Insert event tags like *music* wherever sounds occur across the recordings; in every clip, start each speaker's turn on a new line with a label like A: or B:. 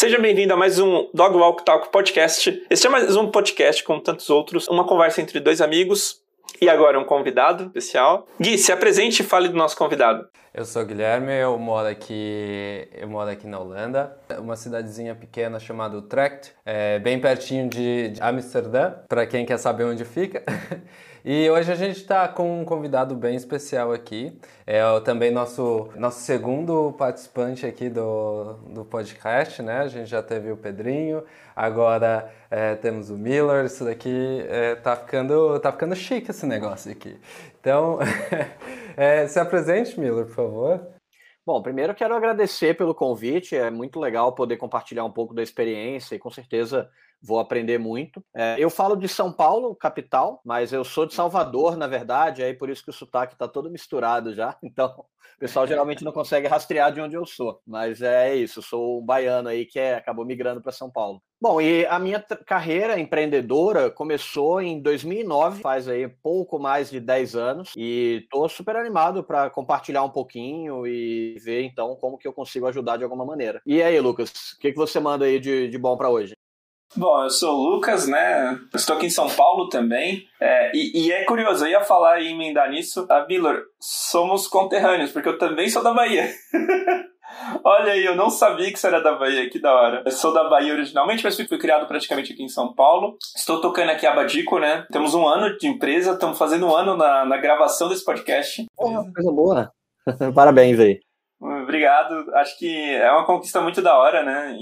A: Seja bem-vindo a mais um Dog Walk Talk Podcast. Este é mais um podcast, como tantos outros, uma conversa entre dois amigos e agora um convidado especial. Gui, se apresente e fale do nosso convidado.
B: Eu sou Guilherme, eu moro aqui, eu moro aqui na Holanda, uma cidadezinha pequena chamada Utrecht, é bem pertinho de, de Amsterdã, para quem quer saber onde fica. *laughs* E hoje a gente está com um convidado bem especial aqui. É também nosso, nosso segundo participante aqui do, do podcast, né? A gente já teve o Pedrinho, agora é, temos o Miller. Isso daqui é, tá, ficando, tá ficando chique esse negócio aqui. Então, *laughs* é, se apresente, Miller, por favor.
C: Bom, primeiro quero agradecer pelo convite. É muito legal poder compartilhar um pouco da experiência e com certeza vou aprender muito. É, eu falo de São Paulo, capital, mas eu sou de Salvador, na verdade, aí por isso que o sotaque está todo misturado já. *laughs* Então, o pessoal geralmente não consegue rastrear de onde eu sou. Mas é isso, sou um baiano aí que é, acabou migrando para São Paulo. Bom, e a minha carreira empreendedora começou em 2009, faz aí pouco mais de 10 anos, e estou super animado para compartilhar um pouquinho e ver então como que eu consigo ajudar de alguma maneira. E aí, Lucas, o que, que você manda aí de, de bom para hoje?
A: Bom, eu sou o Lucas, né? estou aqui em São Paulo também. É, e, e, é curioso, eu ia falar e emendar nisso. A Miller, somos conterrâneos, porque eu também sou da Bahia. *laughs* Olha aí, eu não sabia que você era da Bahia, que da hora. Eu sou da Bahia originalmente, mas fui criado praticamente aqui em São Paulo. Estou tocando aqui a Badico, né? Temos um ano de empresa, estamos fazendo um ano na, na gravação desse podcast.
C: Porra, coisa boa. *laughs* Parabéns aí.
A: Obrigado. Acho que é uma conquista muito da hora, né?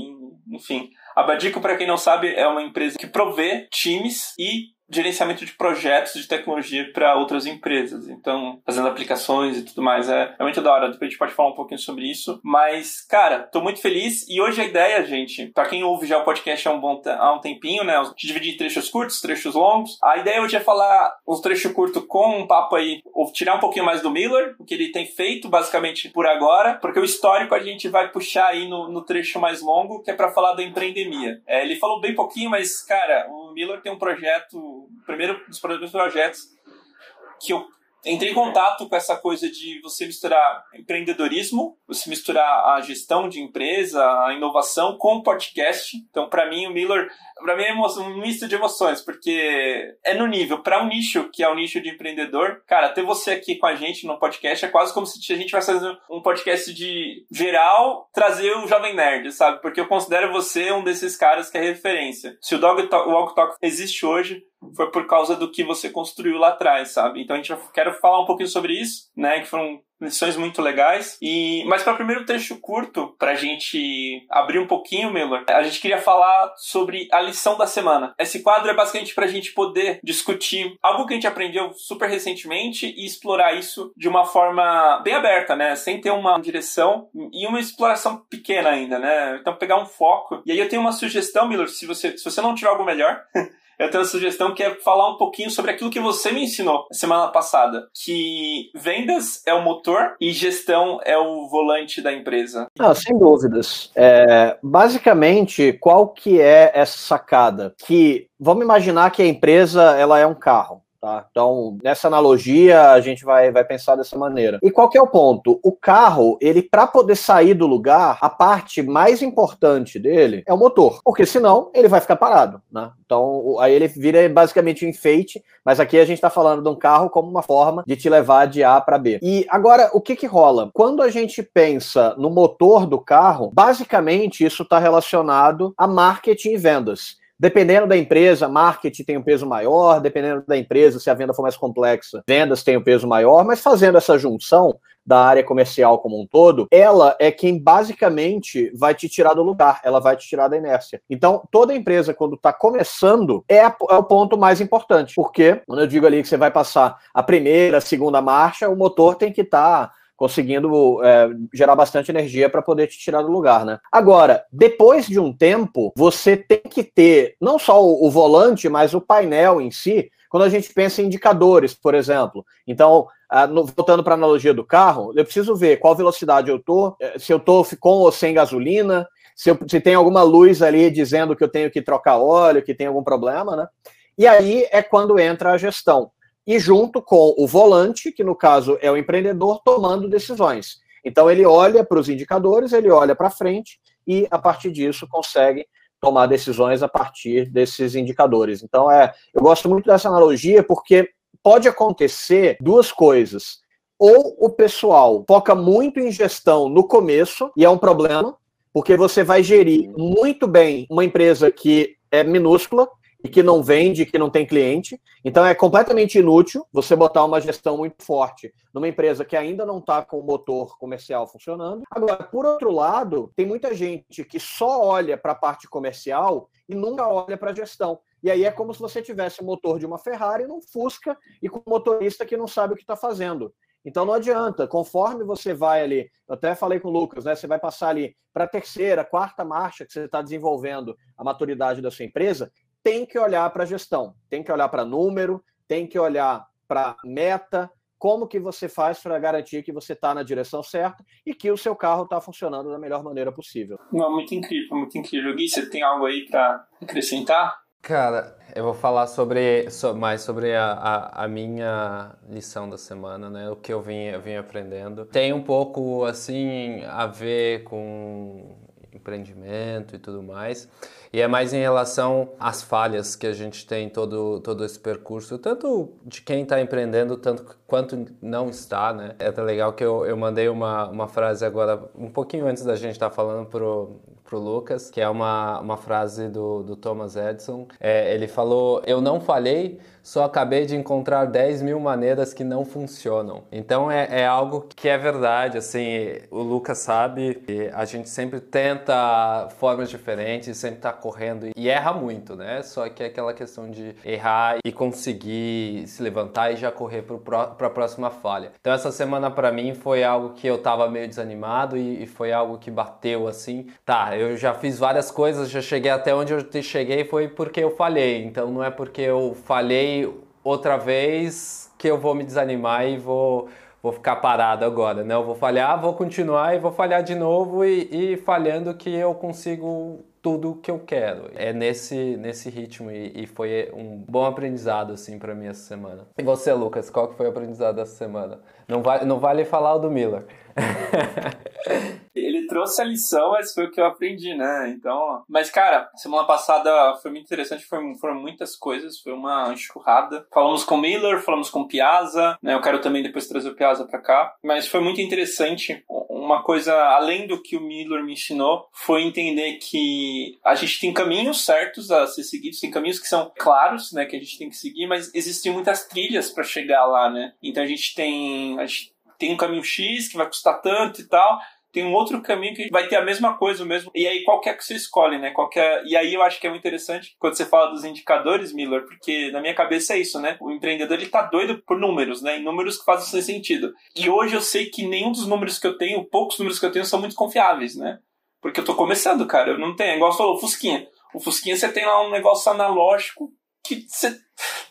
A: Enfim. A Badico, para quem não sabe, é uma empresa que provê times e gerenciamento de projetos de tecnologia para outras empresas. Então, fazendo aplicações e tudo mais. É, é muito da hora. Depois a gente pode falar um pouquinho sobre isso. Mas, cara, tô muito feliz. E hoje a ideia, gente, para quem ouve já o podcast há um, bom há um tempinho, né? De dividir em trechos curtos, trechos longos. A ideia hoje é falar uns trechos curtos com um papo aí, ou tirar um pouquinho mais do Miller, o que ele tem feito, basicamente, por agora. Porque o histórico a gente vai puxar aí no, no trecho mais longo, que é para falar da empreendemia. É, ele falou bem pouquinho, mas, cara, o Miller tem um projeto primeiro dos primeiros projetos que eu entrei em contato com essa coisa de você misturar empreendedorismo, você misturar a gestão de empresa, a inovação com podcast. Então, para mim, o Miller, para mim é um misto de emoções, porque é no nível para um nicho que é o nicho de empreendedor. Cara, ter você aqui com a gente no podcast é quase como se a gente fosse fazer um podcast de geral, trazer o jovem nerd, sabe? Porque eu considero você um desses caras que é referência. Se o Dog Talk, o Walk Talk existe hoje, foi por causa do que você construiu lá atrás, sabe? Então a gente quero falar um pouquinho sobre isso, né? Que foram lições muito legais. E mas para o primeiro trecho curto, para a gente abrir um pouquinho, Miller, a gente queria falar sobre a lição da semana. Esse quadro é basicamente para a gente poder discutir algo que a gente aprendeu super recentemente e explorar isso de uma forma bem aberta, né? Sem ter uma direção e uma exploração pequena ainda, né? Então pegar um foco. E aí eu tenho uma sugestão, Miller, se você se você não tiver algo melhor *laughs* eu tenho uma sugestão que é falar um pouquinho sobre aquilo que você me ensinou semana passada, que vendas é o motor e gestão é o volante da empresa.
C: Não, sem dúvidas. É, basicamente, qual que é essa sacada? Que vamos imaginar que a empresa ela é um carro. Tá? Então, nessa analogia, a gente vai, vai pensar dessa maneira. E qual que é o ponto? O carro, ele, para poder sair do lugar, a parte mais importante dele é o motor, porque senão ele vai ficar parado. Né? Então, aí ele vira basicamente um enfeite, mas aqui a gente está falando de um carro como uma forma de te levar de A para B. E agora, o que que rola? Quando a gente pensa no motor do carro, basicamente isso está relacionado a marketing e vendas. Dependendo da empresa, marketing tem um peso maior, dependendo da empresa, se a venda for mais complexa, vendas tem um peso maior, mas fazendo essa junção da área comercial como um todo, ela é quem basicamente vai te tirar do lugar, ela vai te tirar da inércia. Então, toda empresa, quando está começando, é, a, é, o ponto mais importante, porque quando eu digo ali que você vai passar a primeira, a segunda marcha, o motor tem que estar. Tá conseguindo é, gerar bastante energia para poder te tirar do lugar, né? Agora, depois de um tempo, você tem que ter não só o, o volante, mas o painel em si. Quando a gente pensa em indicadores, por exemplo. Então, voltando para a analogia do carro, eu preciso ver qual velocidade eu tô, é, se eu tô com ou sem gasolina, se, eu, se tem alguma luz ali dizendo que eu tenho que trocar óleo, que tem algum problema, né? E aí é quando entra a gestão e junto com o volante, que no caso é o empreendedor tomando decisões. Então ele olha para os indicadores, ele olha para frente e a partir disso consegue tomar decisões a partir desses indicadores. Então é, eu gosto muito dessa analogia porque pode acontecer duas coisas. Ou o pessoal foca muito em gestão no começo e é um problema, porque você vai gerir muito bem uma empresa que é minúscula e que não vende, que não tem cliente. Então é completamente inútil você botar uma gestão muito forte numa empresa que ainda não está com o motor comercial funcionando. Agora, por outro lado, tem muita gente que só olha para a parte comercial e nunca olha para a gestão. E aí é como se você tivesse o motor de uma Ferrari num Fusca e com um motorista que não sabe o que está fazendo. Então não adianta, conforme você vai ali, eu até falei com o Lucas, né? Você vai passar ali para a terceira, quarta marcha que você está desenvolvendo a maturidade da sua empresa, tem que olhar para a gestão, tem que olhar para número, tem que olhar para meta, como que você faz para garantir que você está na direção certa e que o seu carro está funcionando da melhor maneira possível.
A: Não, muito incrível, muito incrível. Gui, você tem algo aí para acrescentar?
B: Cara, eu vou falar sobre, so, mais sobre a, a, a, minha lição da semana, né? O que eu vim, eu vim aprendendo. Tem um pouco, assim, a ver com empreendimento e tudo mais. E é mais em relação às falhas que a gente tem todo, todo esse percurso, tanto de quem está empreendendo, tanto quanto não está, né? É até legal que eu, eu mandei uma, uma frase agora, um pouquinho antes da gente estar tá falando pro, pro Lucas, que é uma, uma frase do, do Thomas Edison. É, ele falou: Eu não falhei, só acabei de encontrar 10 mil maneiras que não funcionam. Então é, é algo que é verdade, assim, o Lucas sabe, a gente sempre tenta formas diferentes, sempre tá correndo e erra muito, né? Só que é aquela questão de errar e conseguir se levantar e já correr para a próxima falha. Então essa semana para mim foi algo que eu tava meio desanimado e, e foi algo que bateu assim. Tá, eu já fiz várias coisas, já cheguei até onde eu cheguei foi porque eu falhei. Então não é porque eu falhei outra vez que eu vou me desanimar e vou, vou ficar parado agora, né? Eu vou falhar, vou continuar e vou falhar de novo e, e falhando que eu consigo tudo que eu quero. É nesse, nesse ritmo e, e foi um bom aprendizado assim para mim essa semana. E você, Lucas, qual que foi o aprendizado dessa semana? Não vale, não vale falar o do Miller. *laughs*
A: Ele trouxe a lição, mas foi o que eu aprendi, né? Então, mas cara, semana passada foi muito interessante, foram, foram muitas coisas, foi uma enxurrada. Falamos com Miller, falamos com Piazza, né? Eu quero também depois trazer o Piazza para cá, mas foi muito interessante. Uma coisa além do que o Miller me ensinou foi entender que a gente tem caminhos certos a ser seguidos, tem caminhos que são claros, né, que a gente tem que seguir, mas existem muitas trilhas para chegar lá, né? Então a gente tem a gente tem um caminho X que vai custar tanto e tal, tem um outro caminho que vai ter a mesma coisa, o mesmo. E aí, qual é que você escolhe, né? Qualquer... E aí eu acho que é muito interessante quando você fala dos indicadores, Miller, porque na minha cabeça é isso, né? O empreendedor ele tá doido por números, né? E números que fazem sentido. E hoje eu sei que nenhum dos números que eu tenho, poucos números que eu tenho, são muito confiáveis, né? Porque eu tô começando, cara. Eu não tenho. É igual você falou, Fusquinha. O Fusquinha você tem lá um negócio analógico que você.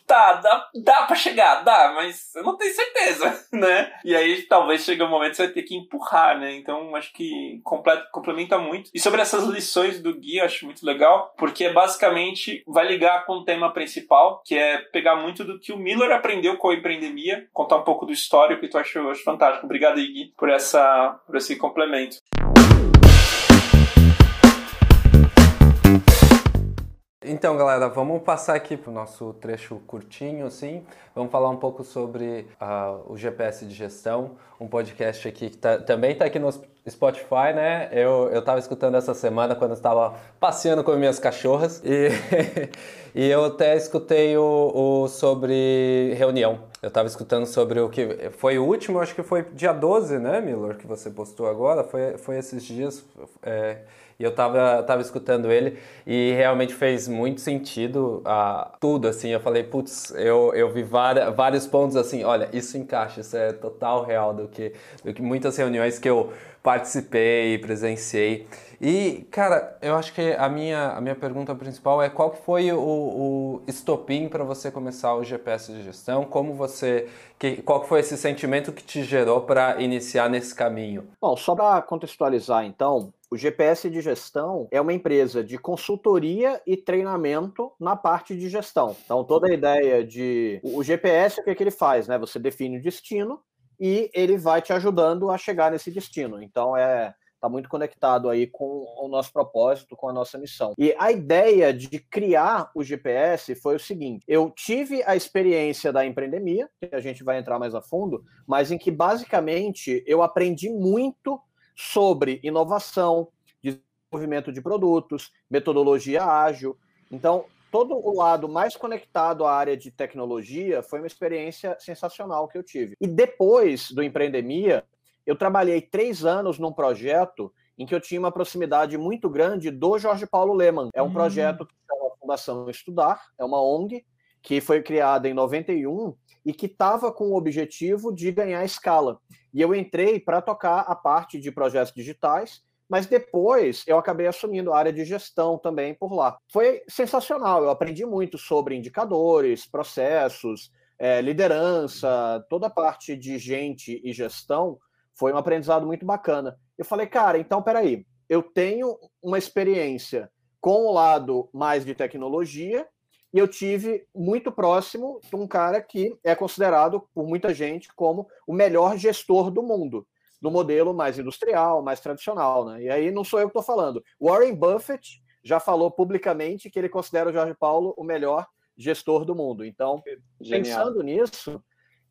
A: Tá, dá, dá pra chegar, dá, mas eu não tenho certeza, *laughs* né? E aí talvez chegue um momento que você vai ter que empurrar, né? Então acho que complementa muito. E sobre essas lições do guia, acho muito legal, porque basicamente vai ligar com o tema principal, que é pegar muito do que o Miller aprendeu com a empreendemia, contar um pouco do histórico que tu achou, acho fantástico. Obrigado, Gui, por, essa, por esse complemento.
B: Então, galera, vamos passar aqui para o nosso trecho curtinho, assim. Vamos falar um pouco sobre uh, o GPS de gestão, um podcast aqui que tá, também está aqui no Spotify, né? Eu estava escutando essa semana quando estava passeando com minhas cachorras e, *laughs* e eu até escutei o, o sobre reunião. Eu estava escutando sobre o que foi o último, acho que foi dia 12, né, Miller, que você postou agora. Foi, foi esses dias. É, e eu tava, tava escutando ele e realmente fez muito sentido uh, tudo, assim. Eu falei, putz, eu, eu vi várias, vários pontos assim, olha, isso encaixa, isso é total real do que, do que muitas reuniões que eu participei, presenciei. E, cara, eu acho que a minha, a minha pergunta principal é qual foi o, o estopim para você começar o GPS de gestão? Como você, que, qual foi esse sentimento que te gerou para iniciar nesse caminho?
C: Bom, só para contextualizar, então, o GPS de gestão é uma empresa de consultoria e treinamento na parte de gestão. Então, toda a ideia de. O GPS, o que, é que ele faz? Né? Você define o destino e ele vai te ajudando a chegar nesse destino. Então é está muito conectado aí com o nosso propósito, com a nossa missão. E a ideia de criar o GPS foi o seguinte: eu tive a experiência da empreendemia, que a gente vai entrar mais a fundo, mas em que basicamente eu aprendi muito sobre inovação, desenvolvimento de produtos, metodologia ágil. Então, todo o lado mais conectado à área de tecnologia foi uma experiência sensacional que eu tive. E depois do Empreendemia, eu trabalhei três anos num projeto em que eu tinha uma proximidade muito grande do Jorge Paulo Leman. É um hum. projeto que chama Fundação Estudar, é uma ONG que foi criada em 91 e que estava com o objetivo de ganhar escala. E eu entrei para tocar a parte de projetos digitais, mas depois eu acabei assumindo a área de gestão também por lá. Foi sensacional, eu aprendi muito sobre indicadores, processos, é, liderança, toda a parte de gente e gestão foi um aprendizado muito bacana. Eu falei, cara, então peraí, eu tenho uma experiência com o lado mais de tecnologia e eu tive muito próximo de um cara que é considerado por muita gente como o melhor gestor do mundo, do modelo mais industrial, mais tradicional, né? E aí não sou eu que estou falando. Warren Buffett já falou publicamente que ele considera o Jorge Paulo o melhor gestor do mundo. Então, Genial. pensando nisso,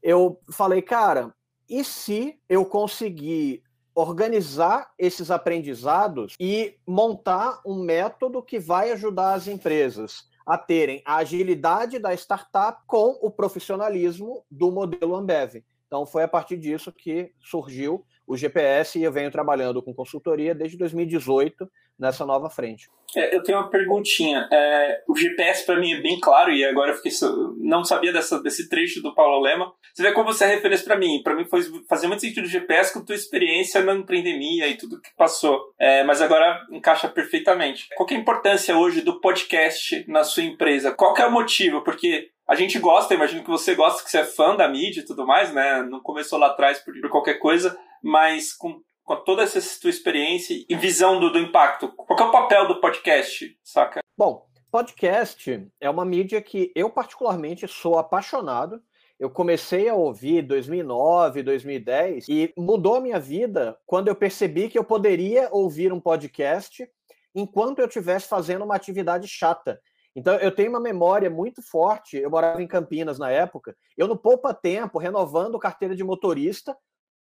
C: eu falei, cara, e se eu conseguir organizar esses aprendizados e montar um método que vai ajudar as empresas a terem a agilidade da startup com o profissionalismo do modelo Ambev. Então, foi a partir disso que surgiu o GPS e eu venho trabalhando com consultoria desde 2018 nessa nova frente.
A: É, eu tenho uma perguntinha. É, o GPS para mim é bem claro e agora eu fiquei, não sabia dessa, desse trecho do Paulo Lema. Você vê como você é referência para mim. Para mim foi fazer muito sentido o GPS com a tua experiência na empreendemia e tudo que passou. É, mas agora encaixa perfeitamente. Qual é a importância hoje do podcast na sua empresa? Qual é o motivo? Porque a gente gosta, imagino que você gosta, que você é fã da mídia e tudo mais, né? Não começou lá atrás por, por qualquer coisa, mas com com toda essa tua experiência e visão do, do impacto, qual é o papel do podcast, saca?
C: Bom, podcast é uma mídia que eu particularmente sou apaixonado. Eu comecei a ouvir 2009, 2010 e mudou a minha vida quando eu percebi que eu poderia ouvir um podcast enquanto eu estivesse fazendo uma atividade chata. Então eu tenho uma memória muito forte. Eu morava em Campinas na época. Eu no poupa tempo renovando carteira de motorista,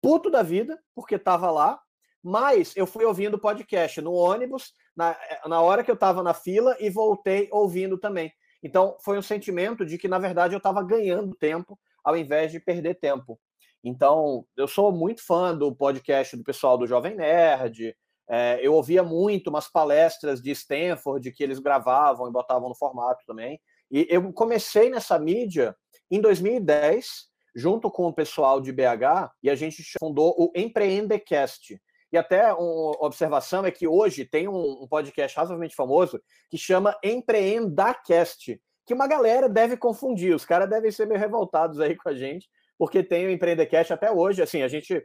C: puto da vida, porque estava lá, mas eu fui ouvindo podcast no ônibus, na, na hora que eu estava na fila, e voltei ouvindo também. Então, foi um sentimento de que, na verdade, eu estava ganhando tempo ao invés de perder tempo. Então, eu sou muito fã do podcast do pessoal do Jovem Nerd. É, eu ouvia muito umas palestras de Stanford que eles gravavam e botavam no formato também. E eu comecei nessa mídia em 2010, junto com o pessoal de BH, e a gente fundou o Empreendecast. E até uma observação é que hoje tem um, podcast razoavelmente famoso que chama Empreendacast, que uma galera deve confundir, os caras devem ser meio revoltados aí com a gente, porque tem o Empreendecast até hoje, assim, a gente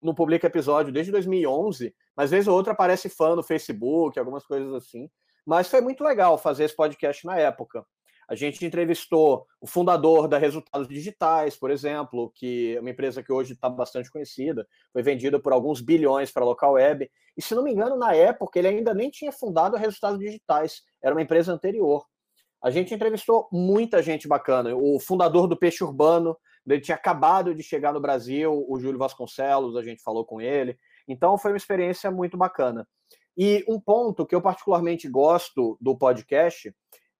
C: não publica episódio desde 2011, mas vez ou outra aparece fã no Facebook, algumas coisas assim, mas foi muito legal fazer esse podcast na época. A gente entrevistou o fundador da Resultados Digitais, por exemplo, que é uma empresa que hoje está bastante conhecida, foi vendida por alguns bilhões para a local web. E se não me engano, na época ele ainda nem tinha fundado a Resultados Digitais, era uma empresa anterior. A gente entrevistou muita gente bacana. O fundador do Peixe Urbano, ele tinha acabado de chegar no Brasil, o Júlio Vasconcelos, a gente falou com ele. Então foi uma experiência muito bacana. E um ponto que eu particularmente gosto do podcast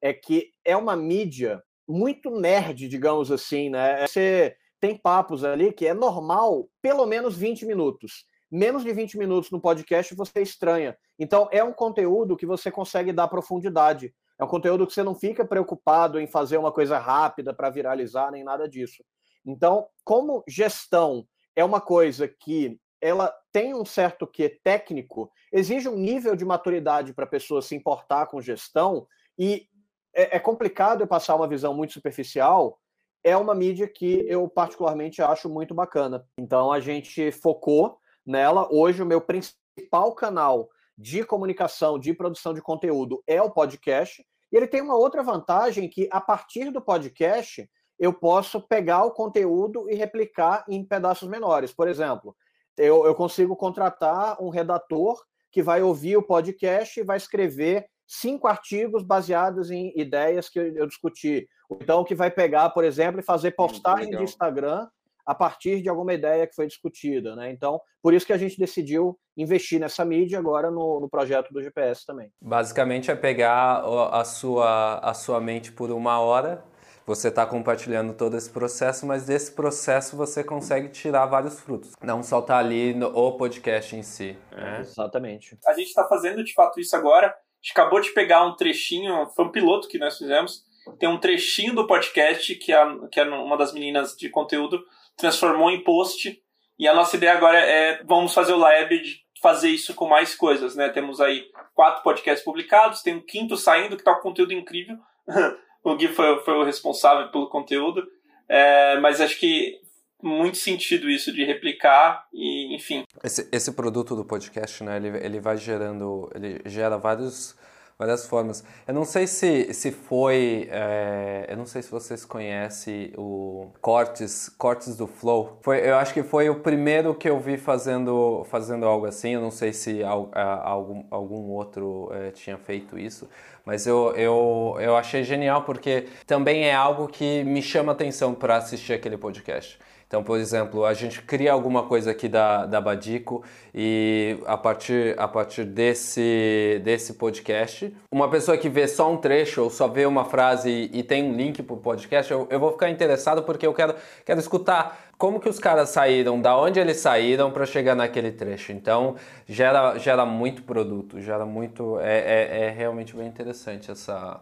C: é que é uma mídia muito nerd, digamos assim, né? Você tem papos ali que é normal, pelo menos 20 minutos. Menos de 20 minutos no podcast você estranha. Então, é um conteúdo que você consegue dar profundidade. É um conteúdo que você não fica preocupado em fazer uma coisa rápida para viralizar, nem nada disso. Então, como gestão é uma coisa que ela tem um certo que técnico, exige um nível de maturidade para a pessoa se importar com gestão e é, é complicado eu passar uma visão muito superficial, é uma mídia que eu particularmente acho muito bacana. Então a gente focou nela. Hoje o meu principal canal de comunicação, de produção de conteúdo é o podcast. E ele tem uma outra vantagem que a partir do podcast eu posso pegar o conteúdo e replicar em pedaços menores. Por exemplo, eu, eu consigo contratar um redator que vai ouvir o podcast e vai escrever cinco artigos baseados em ideias que eu discuti. Então, que vai pegar, por exemplo, e fazer postagem de Instagram a partir de alguma ideia que foi discutida. Né? Então, por isso que a gente decidiu investir nessa mídia agora no, no projeto do GPS também.
B: Basicamente é pegar a sua, a sua mente por uma hora você está compartilhando todo esse processo, mas desse processo você consegue tirar vários frutos. Não só tá ali no o podcast em si. Né?
C: Exatamente.
A: A gente está fazendo de fato isso agora. Gente acabou de pegar um trechinho, foi um piloto que nós fizemos. Tem um trechinho do podcast que a, que a, uma das meninas de conteúdo transformou em post. E a nossa ideia agora é vamos fazer o lab de fazer isso com mais coisas, né? Temos aí quatro podcasts publicados, tem um quinto saindo que tá com conteúdo incrível. *laughs* o Gui foi, foi o responsável pelo conteúdo, é, mas acho que muito sentido isso de replicar e enfim.
B: Esse, esse produto do podcast, né, ele, ele vai gerando, ele gera vários várias formas. Eu não sei se, se foi, é, eu não sei se vocês conhecem o Cortes, Cortes do Flow. Foi, eu acho que foi o primeiro que eu vi fazendo, fazendo algo assim. Eu não sei se algum, algum outro é, tinha feito isso, mas eu, eu, eu achei genial porque também é algo que me chama atenção para assistir aquele podcast. Então, por exemplo, a gente cria alguma coisa aqui da, da Badico e a partir, a partir desse, desse podcast, uma pessoa que vê só um trecho ou só vê uma frase e, tem um link para o podcast, eu, eu vou ficar interessado porque eu quero, quero escutar como que os caras saíram, da onde eles saíram para chegar naquele trecho. Então, gera, gera muito produto, gera muito... É, é, é realmente bem interessante essa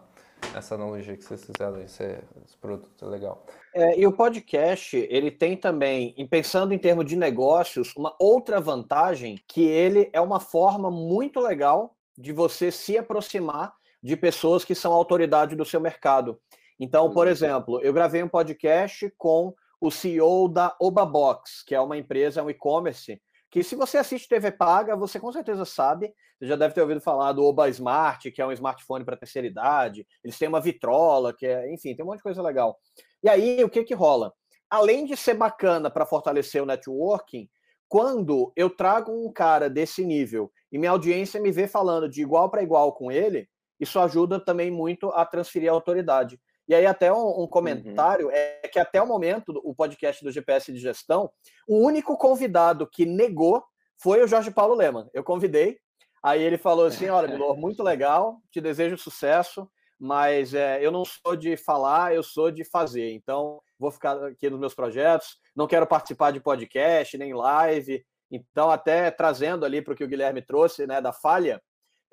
B: essa analogia que vocês fizeram, esse, esse produto é legal.
C: É, e o podcast, ele tem também, pensando em termos de negócios, uma outra vantagem, que ele é uma forma muito legal de você se aproximar de pessoas que são autoridade do seu mercado. Então, por uhum. exemplo, eu gravei um podcast com o CEO da Obabox, que é uma empresa, um e-commerce, que se você assiste TV paga, você com certeza sabe, você já deve ter ouvido falar do Oba Smart, que é um smartphone para terceira idade, eles têm uma vitrola, que é, enfim, tem um monte de coisa legal. E aí, o que que rola? Além de ser bacana para fortalecer o networking, quando eu trago um cara desse nível e minha audiência me vê falando de igual para igual com ele, isso ajuda também muito a transferir a autoridade. E aí, até um, um comentário uhum. é que até o momento, o podcast do GPS de gestão, o único convidado que negou foi o Jorge Paulo Leman. Eu convidei, aí ele falou assim: olha, *laughs* Milor, muito legal, te desejo sucesso, mas é, eu não sou de falar, eu sou de fazer. Então, vou ficar aqui nos meus projetos, não quero participar de podcast, nem live. Então, até trazendo ali para o que o Guilherme trouxe, né, da falha,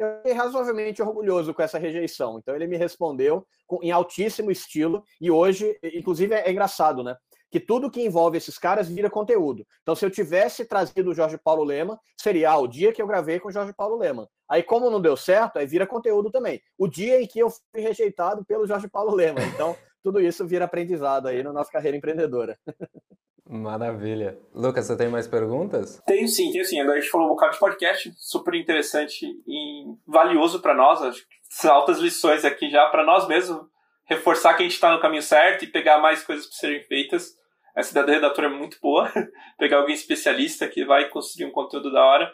C: eu fiquei razoavelmente orgulhoso com essa rejeição. Então ele me respondeu com, em altíssimo estilo e hoje, inclusive é, é engraçado, né? Que tudo que envolve esses caras vira conteúdo. Então, se eu tivesse trazido o Jorge Paulo Lema, seria ah, o dia que eu gravei com o Jorge Paulo Lema. Aí, como não deu certo, aí vira conteúdo também. O dia em que eu fui rejeitado pelo Jorge Paulo Lema. Então, tudo isso vira aprendizado aí na nossa carreira empreendedora. *laughs*
B: Maravilha. Lucas, você tem mais perguntas?
A: Tenho sim, tenho sim. Agora a gente falou um bocado de podcast, super interessante e valioso para nós. Acho que altas lições aqui já para nós mesmos, reforçar que a gente está no caminho certo e pegar mais coisas para serem feitas. Essa ideia da redatora é muito boa. *laughs* pegar alguém especialista que vai construir um conteúdo da hora.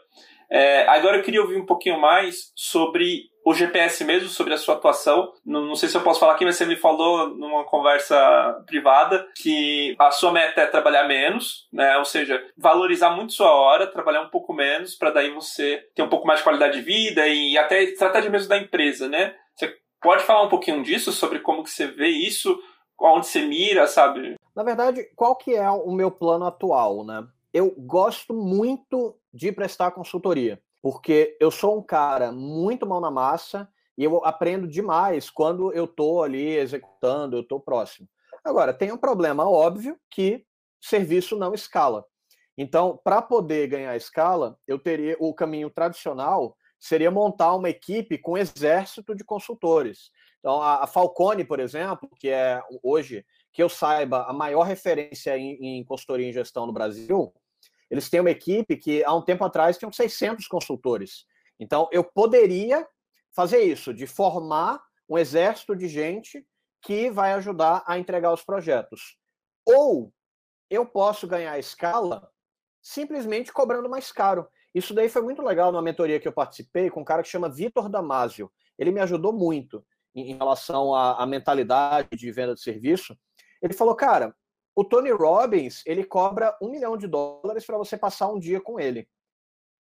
A: É, agora eu queria ouvir um pouquinho mais sobre o GPS mesmo, sobre a sua atuação. Não, não, sei se eu posso falar aqui, mas você me falou numa conversa privada que a sua meta é trabalhar menos, né? Ou seja, valorizar muito sua hora, trabalhar um pouco menos, para daí você ter um pouco mais de qualidade de vida e até estratégia mesmo da empresa, né? Você pode falar um pouquinho disso, sobre como que você vê isso, onde você mira, sabe?
C: Na verdade, qual que é o meu plano atual, né? Eu gosto muito de prestar consultoria, porque eu sou um cara muito mão na massa e eu aprendo demais quando eu estou ali executando, eu estou próximo. Agora, tem um problema óbvio que serviço não escala. Então, para poder ganhar escala, eu teria o caminho tradicional seria montar uma equipe com um exército de consultores. Então, a, Falcone, por exemplo, que é hoje, que eu saiba, a maior referência em, em consultoria em gestão no Brasil, eles têm uma equipe que há um tempo atrás tinham 600 consultores. Então, eu poderia fazer isso, de formar um exército de gente que vai ajudar a entregar os projetos. Ou eu posso ganhar escala simplesmente cobrando mais caro. Isso daí foi muito legal numa mentoria que eu participei com um cara que chama Vitor Damasio. Ele me ajudou muito em relação à, à mentalidade de venda de serviço. Ele falou, cara, o Tony Robbins ele cobra um milhão de dólares para você passar um dia com ele.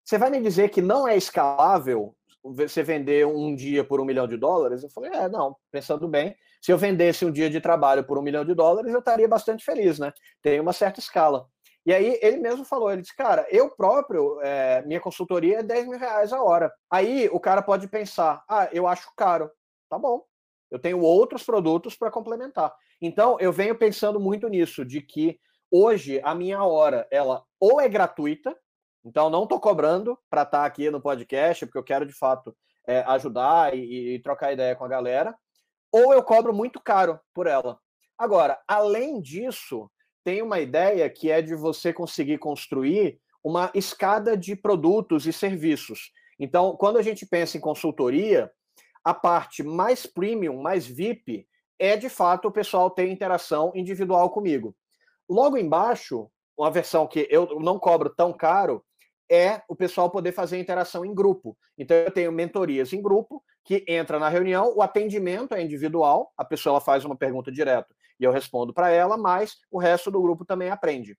C: Você vai me dizer que não é escalável você vender um dia por um milhão de dólares? Eu falei, é, não, pensando bem, se eu vendesse um dia de trabalho por um milhão de dólares, eu estaria bastante feliz, né? Tem uma certa escala. E aí ele mesmo falou, ele disse, cara, eu próprio, é, minha consultoria é 10 mil reais a hora. Aí o cara pode pensar, ah, eu acho caro. Tá bom, eu tenho outros produtos para complementar. Então eu venho pensando muito nisso, de que hoje a minha hora, ela ou é gratuita, então não estou cobrando para estar tá aqui no podcast, porque eu quero de fato é, ajudar e, e trocar ideia com a galera, ou eu cobro muito caro por ela. Agora, além disso, tem uma ideia que é de você conseguir construir uma escada de produtos e serviços. Então, quando a gente pensa em consultoria, a parte mais premium, mais VIP, é de fato o pessoal ter interação individual comigo. Logo embaixo, uma versão que eu não cobro tão caro é o pessoal poder fazer interação em grupo. Então, eu tenho mentorias em grupo, que entra na reunião, o atendimento é individual, a pessoa faz uma pergunta direto e eu respondo para ela, mas o resto do grupo também aprende.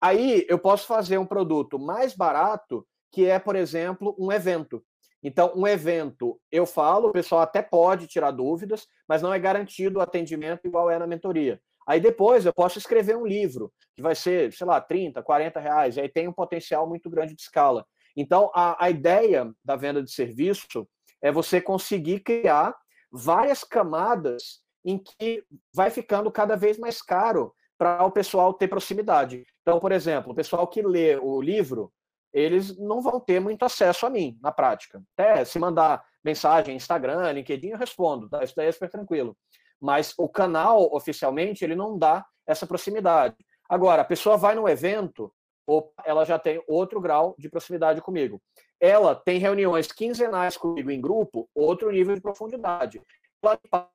C: Aí eu posso fazer um produto mais barato, que é, por exemplo, um evento. Então, um evento, eu falo, o pessoal até pode tirar dúvidas, mas não é garantido o atendimento igual é na mentoria. Aí depois eu posso escrever um livro, que vai ser, sei lá, 30, 40 reais, aí tem um potencial muito grande de escala. Então, a, a ideia da venda de serviço é você conseguir criar várias camadas em que vai ficando cada vez mais caro para o pessoal ter proximidade. Então, por exemplo, o pessoal que lê o livro, eles não vão ter muito acesso a mim na prática. Até se mandar mensagem, Instagram, LinkedIn, eu respondo, tá? isso daí é super tranquilo. Mas o canal, oficialmente, ele não dá essa proximidade. Agora, a pessoa vai no evento, opa, ela já tem outro grau de proximidade comigo. Ela tem reuniões quinzenais comigo em grupo, outro nível de profundidade.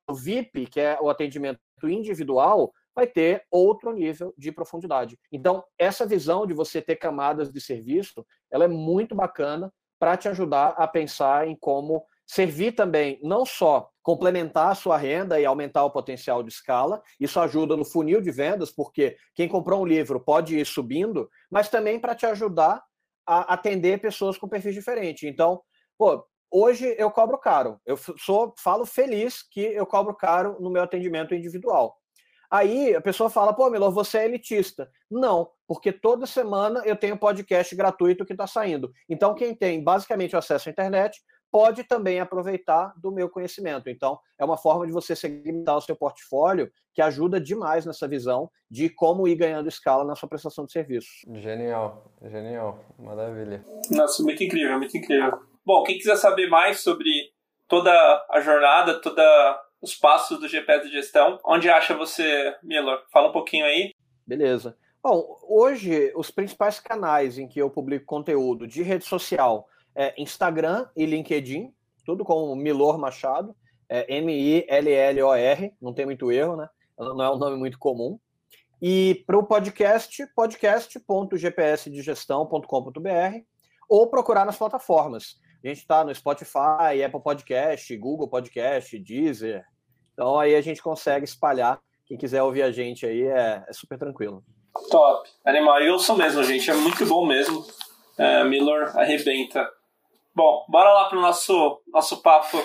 C: O VIP, que é o atendimento individual, vai ter outro nível de profundidade. Então, essa visão de você ter camadas de serviço, ela é muito bacana para te ajudar a pensar em como servir também, não só complementar a sua renda e aumentar o potencial de escala, isso ajuda no funil de vendas, porque quem comprou um livro pode ir subindo, mas também para te ajudar a atender pessoas com perfis diferentes. Então, pô, hoje eu cobro caro. Eu sou, falo feliz que eu cobro caro no meu atendimento individual. Aí a pessoa fala, pô, Milor, você é elitista. Não, porque toda semana eu tenho podcast gratuito que está saindo. Então, quem tem basicamente acesso à internet pode também aproveitar do meu conhecimento. Então, é uma forma de você segmentar o seu portfólio que ajuda demais nessa visão de como ir ganhando escala na sua prestação de serviços.
B: Genial, genial, maravilha.
A: Nossa, muito incrível, muito incrível. Bom, quem quiser saber mais sobre toda a jornada, todos os passos do GPS de gestão, onde acha você, Miller? Fala um pouquinho aí.
C: Beleza. Bom, hoje os principais canais em que eu publico conteúdo de rede social é, Instagram e LinkedIn, tudo com Milor Machado, é M-I-L-L-O-R, não tem muito erro, né? Não é um nome muito comum. E para o podcast, podcast.gpsdigestão.com.br ou procurar nas plataformas. A gente está no Spotify, Apple Podcast, Google Podcast, Deezer. Então aí a gente consegue espalhar. Quem quiser ouvir a gente aí é, é super tranquilo.
A: Top. Animal, eu sou mesmo, gente. É muito bom mesmo. É, Miller arrebenta. Bom, bora lá pro nosso, nosso papo.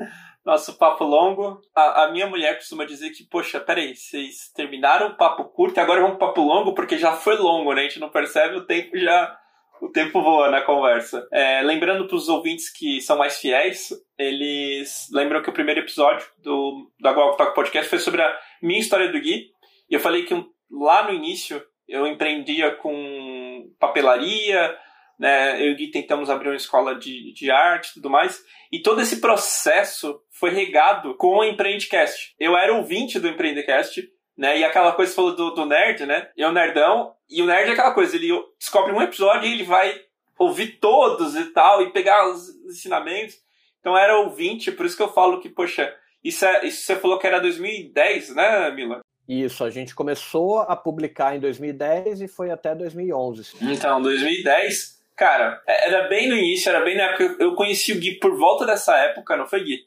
A: *laughs* nosso papo longo. A, a, minha mulher costuma dizer que, poxa, peraí, vocês terminaram o papo curto agora vamos pro papo longo, porque já foi longo, né? A gente não percebe, o tempo já. O tempo voa na conversa. É, lembrando para os ouvintes que são mais fiéis, eles lembram que o primeiro episódio do, do Agua Talk Podcast foi sobre a minha história do Gui. E eu falei que lá no início eu empreendia com papelaria, né? Eu e o Gui tentamos abrir uma escola de, de arte e tudo mais. E todo esse processo foi regado com o Empreendecast. Eu era ouvinte do Empreendecast, né? E aquela coisa que você falou do, do nerd, né? Eu nerdão, e o nerd é aquela coisa, ele descobre um episódio e ele vai ouvir todos e tal, e pegar os ensinamentos. Então era ouvinte, por isso que eu falo que, poxa, Isso, é, isso você falou que era 2010, né, Mila?
C: Isso, a gente começou a publicar em 2010 e foi até 2011.
A: Então, 2010, cara, é, era bem no início, era bem na época. Eu conheci o Gui por volta dessa época, não foi, Gui?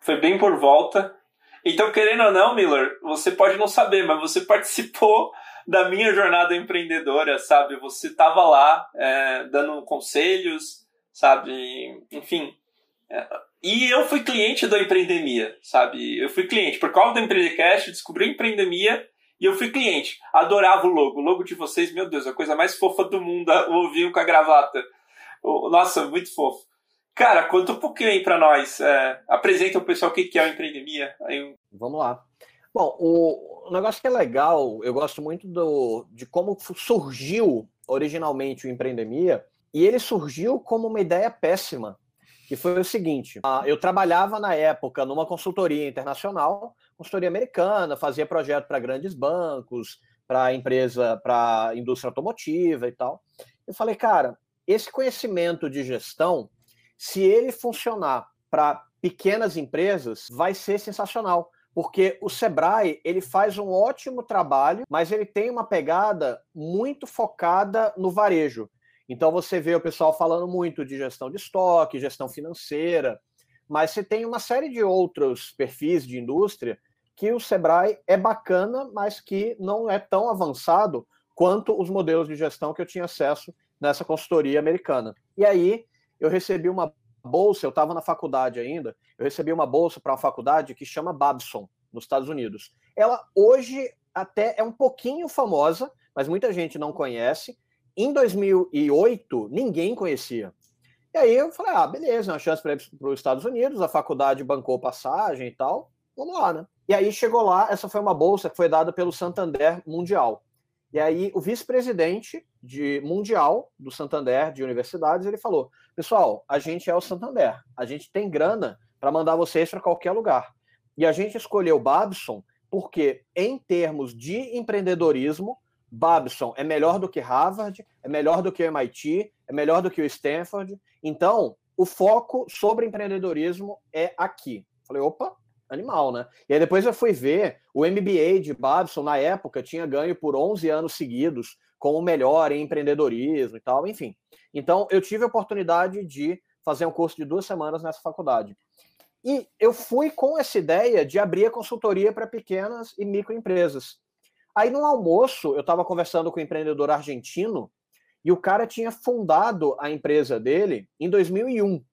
A: Foi bem por volta. Então, querendo ou não, Miller, você pode não saber, mas você participou da minha jornada empreendedora, sabe? Você estava lá é, dando conselhos, sabe? Enfim. É, e eu fui cliente da Empreendemia, sabe? Eu fui cliente. Por causa do Empreendecast, descobri a Empreendemia e eu fui cliente. Adorava o logo. O logo de vocês, meu Deus, a coisa mais fofa do mundo, *laughs* o ovinho com a gravata. Nossa, muito fofo. Cara, conta um pouquinho aí pra nós. É, apresenta o pessoal o que é o Empreendemia. Aí...
C: Vamos lá. Bom, o negócio que é legal, eu gosto muito do, de como surgiu originalmente o Empreendemia, e ele surgiu como uma ideia péssima que foi o seguinte: ah, eu trabalhava na época numa consultoria internacional, consultoria americana, fazia projeto para grandes bancos, para empresa, para indústria automotiva e tal. Eu falei, cara, esse conhecimento de gestão, se ele funcionar para pequenas empresas, vai ser sensacional porque o Sebrae ele faz um ótimo trabalho, mas ele tem uma pegada muito focada no varejo. Então você vê o pessoal falando muito de gestão de estoque, gestão financeira, mas você tem uma série de outros perfis de indústria que o Sebrae é bacana, mas que não é tão avançado quanto os modelos de gestão que eu tinha acesso nessa consultoria americana. E aí eu recebi uma bolsa, eu estava na faculdade ainda, eu recebi uma bolsa para uma faculdade que chama Babson, nos Estados Unidos. Ela hoje até é um pouquinho famosa, mas muita gente não conhece. Em 2008, ninguém conhecia. E aí eu falei, ah, beleza, uma chance para ir para os Estados Unidos, a faculdade bancou passagem e tal, vamos lá, né? E aí chegou lá, essa foi uma bolsa que foi dada pelo Santander Mundial. E aí o vice-presidente de mundial do Santander de universidades, ele falou: "Pessoal, a gente é o Santander. A gente tem grana para mandar vocês para qualquer lugar. E a gente escolheu Babson porque em termos de empreendedorismo, Babson é melhor do que Harvard, é melhor do que o MIT, é melhor do que o Stanford. Então, o foco sobre empreendedorismo é aqui. Falei, opa, animal, né? E aí depois eu fui ver o MBA de Babson, na época, tinha ganho por 11 anos seguidos como o melhor em empreendedorismo e tal, enfim. Então, eu tive a oportunidade de fazer um curso de duas semanas nessa faculdade. E eu fui com essa ideia de abrir a consultoria para pequenas e microempresas. Aí no almoço, eu estava conversando com um empreendedor argentino e o cara tinha fundado a empresa dele em 2001.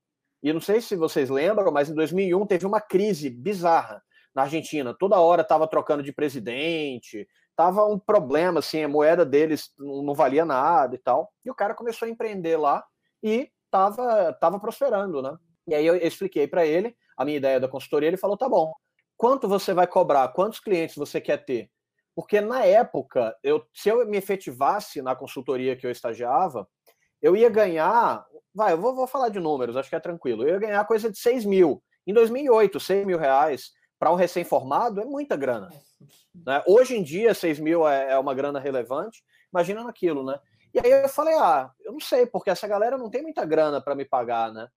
C: E não sei se vocês lembram, mas em 2001 teve uma crise bizarra na Argentina. Toda hora estava trocando de presidente, tava um problema, assim, a moeda deles não valia nada e tal. E o cara começou a empreender lá e tava, tava prosperando, né? E aí eu expliquei para ele a minha ideia da consultoria, ele falou: tá bom, quanto você vai cobrar? Quantos clientes você quer ter? Porque na época, eu, se eu me efetivasse na consultoria que eu estagiava, eu ia ganhar. Vai, eu vou, vou falar de números, acho que é tranquilo. Eu ia ganhar coisa de 6 mil. Em 2008, 6 mil reais para um recém-formado é muita grana. Né? Hoje em dia, 6 mil é, é uma grana relevante. Imagina naquilo, né? E aí eu falei, ah, eu não sei, porque essa galera não tem muita grana para me pagar, né?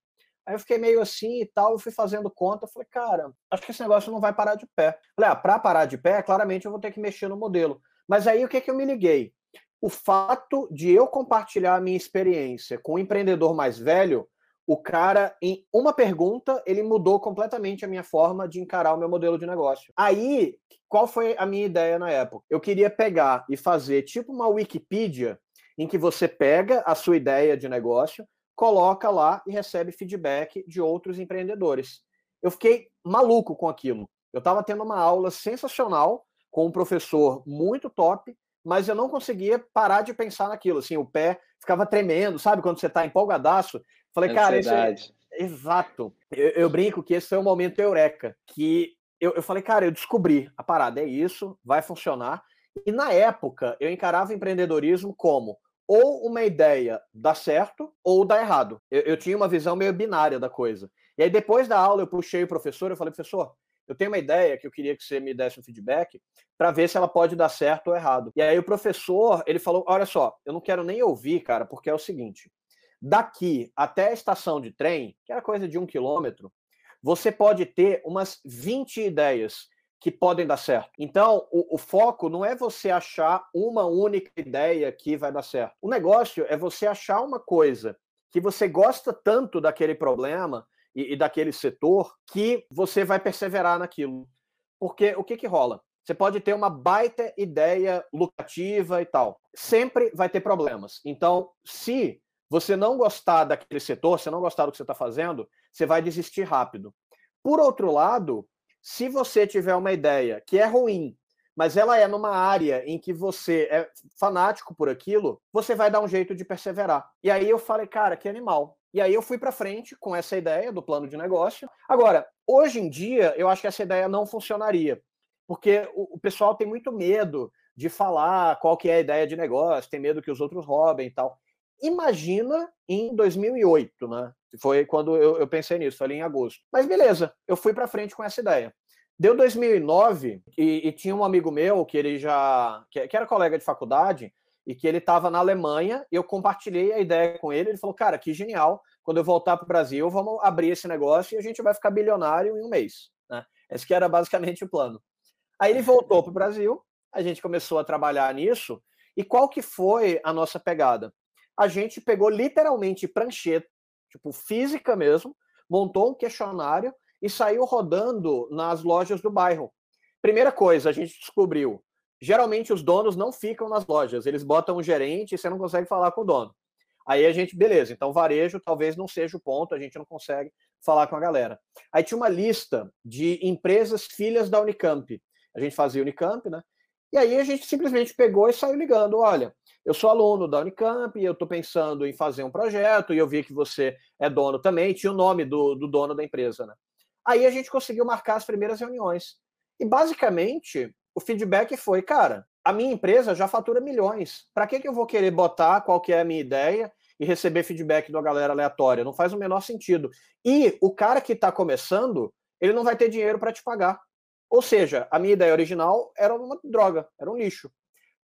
C: Aí eu fiquei meio assim e tal, eu fui fazendo conta, falei, cara, acho que esse negócio não vai parar de pé. Falei, ah, para parar de pé, claramente eu vou ter que mexer no modelo. Mas aí o que, que eu me liguei? O fato de eu compartilhar a minha experiência com um empreendedor mais velho, o cara, em uma pergunta, ele mudou completamente a minha forma de encarar o meu modelo de negócio. Aí, qual foi a minha ideia na época? Eu queria pegar e fazer tipo uma Wikipedia em que você pega a sua ideia de negócio, coloca lá e recebe feedback de outros empreendedores. Eu fiquei maluco com aquilo. Eu estava tendo uma aula sensacional com um professor muito top, mas eu não conseguia parar de pensar naquilo. Assim, o pé ficava tremendo, sabe? Quando você está empolgadaço. Falei, cara, isso é... Exato. Eu, eu, brinco que esse foi o momento eureka, que eu, eu falei, cara, eu descobri a parada, é isso, vai funcionar. E na época, eu encarava empreendedorismo como ou uma ideia dá certo ou dá errado. Eu, eu, tinha uma visão meio binária da coisa. E aí, depois da aula, eu puxei o professor, eu falei, professor, eu tenho uma ideia que eu queria que você me desse um feedback para ver se ela pode dar certo ou errado. E aí o professor, ele falou, olha só, eu não quero nem ouvir, cara, porque é o seguinte, daqui até a estação de trem, que era coisa de um quilômetro, você pode ter umas 20 ideias que podem dar certo. Então, o, o, foco não é você achar uma única ideia que vai dar certo. O negócio é você achar uma coisa que você gosta tanto daquele problema e, e daquele setor que você vai perseverar naquilo. Porque o que, que rola? Você pode ter uma baita ideia lucrativa e tal. Sempre vai ter problemas. Então, se você não gostar daquele setor, se não gostar do que você está fazendo, você vai desistir rápido. Por outro lado, se você tiver uma ideia que é ruim, mas ela é numa área em que você é fanático por aquilo, você vai dar um jeito de perseverar. E aí eu falei, cara, que animal. E aí eu fui para frente com essa ideia do plano de negócio. Agora, hoje em dia, eu acho que essa ideia não funcionaria, porque o, o pessoal tem muito medo de falar qual que é a ideia de negócio, tem medo que os outros roubem e tal. Imagina em 2008, né? Foi quando eu, eu pensei nisso, ali em agosto. Mas beleza, eu fui para frente com essa ideia. Deu 2009 e, e, tinha um amigo meu que ele já que, que era colega de faculdade e que ele estava na Alemanha. Eu compartilhei a ideia com ele. Ele falou: "Cara, que genial! Quando eu voltar para o Brasil, vamos abrir esse negócio e a gente vai ficar bilionário em um mês." Né? Esse que era basicamente o plano. Aí ele voltou para o Brasil. A gente começou a trabalhar nisso. E qual que foi a nossa pegada? A gente pegou literalmente prancheta, tipo física mesmo, montou um questionário e saiu rodando nas lojas do bairro. Primeira coisa, a gente descobriu, geralmente os donos não ficam nas lojas, eles botam um gerente e você não consegue falar com o dono. Aí a gente, beleza, então varejo talvez não seja o ponto, a gente não consegue falar com a galera. Aí tinha uma lista de empresas filhas da Unicamp. A gente fazia Unicamp, né? E aí a gente simplesmente pegou e saiu ligando, olha, eu sou aluno da Unicamp eu estou pensando em fazer um projeto e eu vi que você é dono também, tinha o nome do, do dono da empresa, né? Aí a gente conseguiu marcar as primeiras reuniões. E basicamente, o feedback foi, cara, a minha empresa já fatura milhões. Para que, que eu vou querer botar qual que é a minha ideia e receber feedback uma galera aleatória? Não faz o menor sentido. E o cara que está começando, ele não vai ter dinheiro para te pagar. Ou seja, a minha ideia original era uma droga, era um lixo.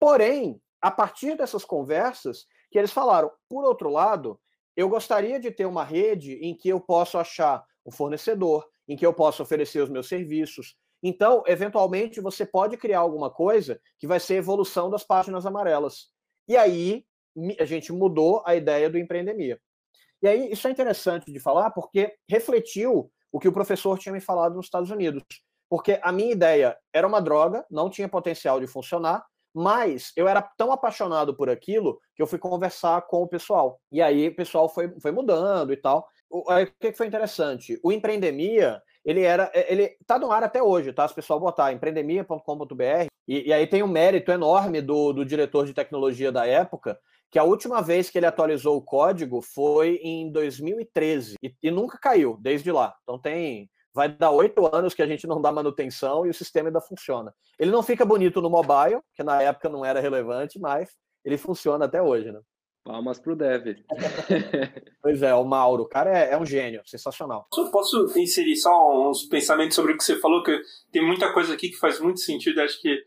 C: Porém, a partir dessas conversas, que eles falaram, por outro lado, eu gostaria de ter uma rede em que eu possa achar um fornecedor, em que eu possa oferecer os meus serviços. Então, eventualmente, você pode criar alguma coisa que vai ser evolução das páginas amarelas. E aí, a gente mudou a ideia do empreendemia. E aí, isso é interessante de falar porque refletiu o que o professor tinha me falado nos Estados Unidos. Porque a minha ideia era uma droga, não tinha potencial de funcionar, mas eu era tão apaixonado por aquilo que eu fui conversar com o pessoal. E aí o pessoal foi, foi mudando e tal. O, o que foi interessante? O Empreendemia, ele era. É, ele tá no ar até hoje, tá? Se o pessoal botar empreendemia.com.br, e, e, aí tem um mérito enorme do, do diretor de tecnologia da época, que a última vez que ele atualizou o código foi em 2013 e, e nunca caiu desde lá. Então tem vai dar oito anos que a gente não dá manutenção e o sistema ainda funciona. Ele não fica bonito no mobile, que na época não era relevante, mas ele funciona até hoje, né?
B: Palmas pro Dev. *laughs*
C: pois é, o Mauro, o cara é, é, um gênio, sensacional.
A: Posso, posso inserir só uns pensamentos sobre o que você falou, que tem muita coisa aqui que faz muito sentido, acho que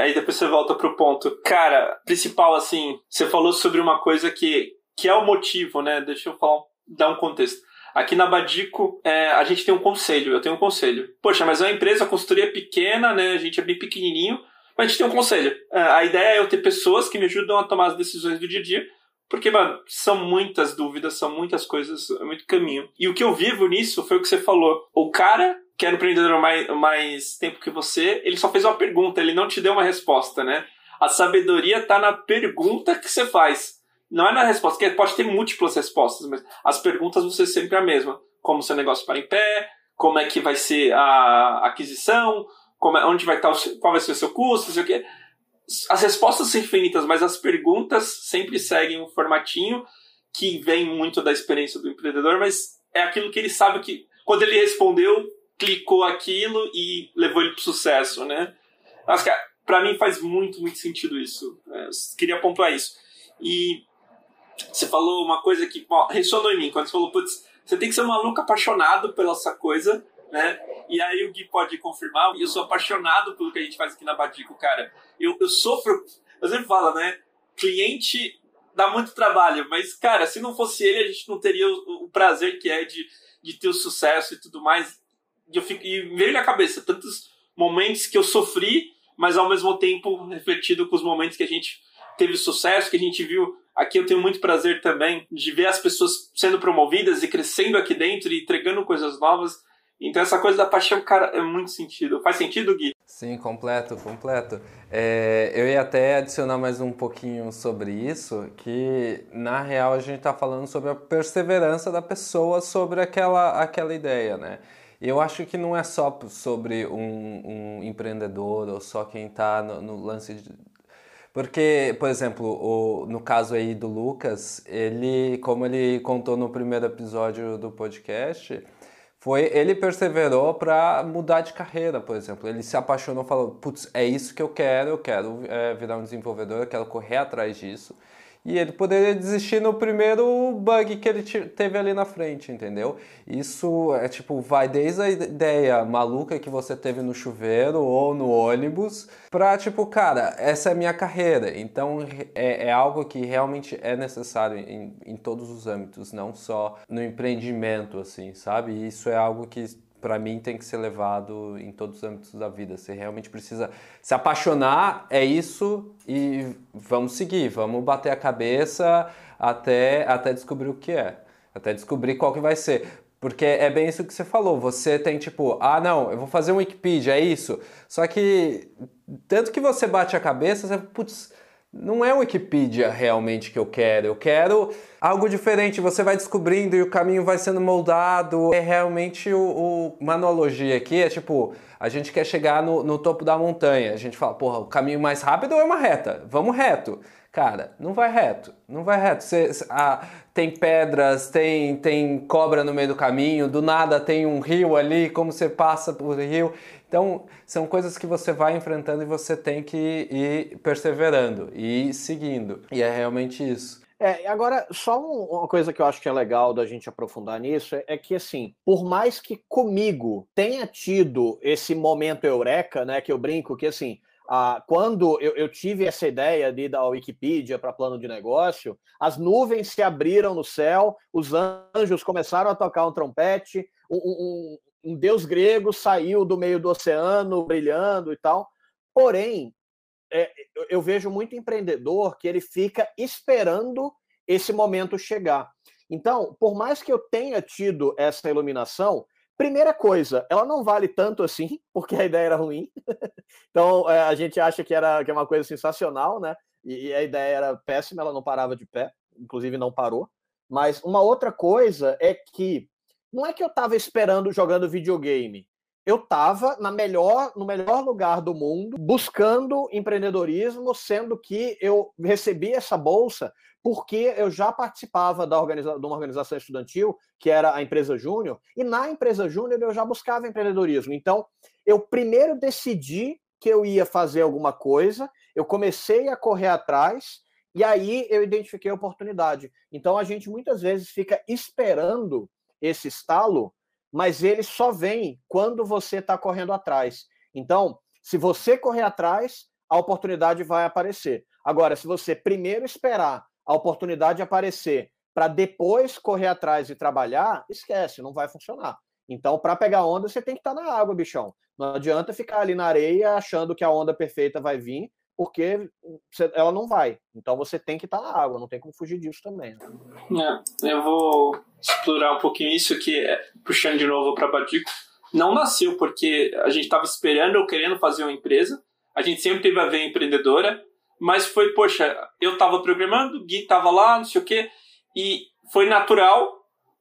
A: aí depois você volta pro ponto. Cara, principal assim, você falou sobre uma coisa que, que é o motivo, né? Deixa eu falar, dar um contexto. Aqui na Badico, é, a gente tem um conselho, eu tenho um conselho. Poxa, mas é uma empresa, a consultoria é pequena, né? A gente é bem pequenininho, mas a gente tem um conselho. É, a ideia é eu ter pessoas que me ajudam a tomar as decisões do dia a dia, porque, mano, são muitas dúvidas, são muitas coisas, é muito caminho. E o que eu vivo nisso foi o que você falou. O cara que era empreendedor mais, mais tempo que você, ele só fez uma pergunta, ele não te deu uma resposta, né? A sabedoria tá na pergunta que você faz. Não é na resposta, porque pode ter múltiplas respostas, mas as perguntas vão ser sempre a mesma. Como seu negócio para em pé, como é que vai ser a aquisição, como é, onde vai estar o, qual vai ser o seu custo, sei o quê. As respostas são infinitas, mas as perguntas sempre seguem um formatinho que vem muito da experiência do empreendedor, mas é aquilo que ele sabe que quando ele respondeu, clicou aquilo e levou ele para sucesso, né? Para mim faz muito, muito sentido isso. Eu queria pontuar isso. E você falou uma coisa que ó, ressonou em mim, quando você falou, putz, você tem que ser um maluco apaixonado pela essa coisa, né? E aí o Gui pode confirmar, eu sou apaixonado pelo que a gente faz aqui na Badico, cara. Eu, eu sofro, eu sempre falo, né? Cliente dá muito trabalho, mas, cara, se não fosse ele, a gente não teria o, o prazer que é de, de ter o sucesso e tudo mais. E, eu fico, e veio na cabeça tantos momentos que eu sofri, mas ao mesmo tempo refletido com os momentos que a gente teve sucesso, que a gente viu. Aqui eu tenho muito prazer também de ver as pessoas sendo promovidas e crescendo aqui dentro e entregando coisas novas. Então essa coisa da paixão, cara, é muito sentido. Faz sentido, Gui?
B: Sim, completo, completo. É, eu ia até adicionar mais um pouquinho sobre isso, que na real a gente está falando sobre a perseverança da pessoa sobre aquela, aquela ideia, né? Eu acho que não é só sobre um, um empreendedor ou só quem está no, no, lance de... Porque, por exemplo, o, no caso aí do Lucas, ele, como ele contou no primeiro episódio do podcast, foi ele perseverou para mudar de carreira, por exemplo. Ele se apaixonou, falou: "Putz, é isso que eu quero. Eu quero é, virar um desenvolvedor. Eu quero correr atrás disso." E ele poderia desistir no primeiro bug que ele teve ali na frente, entendeu? Isso é tipo, vai desde a ideia maluca que você teve no chuveiro ou no ônibus, pra tipo, cara, essa é a minha carreira. Então é, é algo que realmente é necessário em, em todos os âmbitos, não só no empreendimento, assim, sabe? Isso é algo que para mim tem que ser levado em todos os âmbitos da vida. Você realmente precisa se apaixonar, é isso, e vamos seguir, vamos bater a cabeça até, até descobrir o que é, até descobrir qual que vai ser. Porque é bem isso que você falou, você tem tipo, ah não, eu vou fazer um Wikipedia, é isso. Só que tanto que você bate a cabeça, você, putz, não é Wikipedia realmente que eu quero. Eu quero algo diferente. Você vai descobrindo e o caminho vai sendo moldado. É realmente o, o uma analogia aqui é tipo a gente quer chegar no, no, topo da montanha. A gente fala, porra, o caminho mais rápido é uma reta. Vamos reto. Cara, não vai reto. Não vai reto. Você, ah, tem pedras, tem, tem cobra no meio do caminho, do nada tem um rio ali, como você passa por rio. Então, são coisas que você vai enfrentando e você tem que ir perseverando e seguindo. E é realmente isso.
C: É, agora, só uma coisa que eu acho que é legal da gente aprofundar nisso é, é que, assim, por mais que comigo tenha tido esse momento eureka, né, que eu brinco que, assim, quando eu, eu, tive essa ideia de ir da Wikipedia para plano de negócio, as nuvens se abriram no céu, os anjos começaram a tocar um trompete, um, um deus grego saiu do meio do oceano brilhando e tal. Porém, é, eu vejo muito empreendedor que ele fica esperando esse momento chegar. Então, por mais que eu tenha tido essa iluminação, primeira coisa, ela não vale tanto assim, *laughs* porque a ideia era ruim. *laughs* então, é, a gente acha que era que é uma coisa sensacional, né? E, e a ideia era péssima, ela não parava de pé, inclusive não parou. Mas uma outra coisa é que não é que eu estava esperando jogando videogame. Eu estava na melhor, no melhor lugar do mundo, buscando empreendedorismo, sendo que eu recebi essa bolsa porque eu já participava da organiza de uma organização estudantil, que era a empresa Júnior, e na empresa Júnior eu já buscava empreendedorismo. Então, eu primeiro decidi que eu ia fazer alguma coisa, eu comecei a correr atrás, e aí eu identifiquei a oportunidade. Então, a gente muitas vezes fica esperando esse estalo, mas ele só vem quando você está correndo atrás. Então, se você correr atrás, a oportunidade vai aparecer. Agora, se você primeiro esperar a oportunidade aparecer para depois correr atrás e trabalhar, esquece, não vai funcionar. Então, para pegar onda, você tem que estar tá na água, bichão. Não adianta ficar ali na areia achando que a onda perfeita vai vir, porque ela não vai. Então você tem que estar na água, não tem como fugir disso também.
A: Né? É, eu vou explorar um pouquinho isso que é, puxando de novo para Badico. Não nasceu porque a gente estava esperando ou querendo fazer uma empresa. A gente sempre teve a ver empreendedora, mas foi, poxa, eu estava programando, Gui estava lá, não sei o quê, e foi natural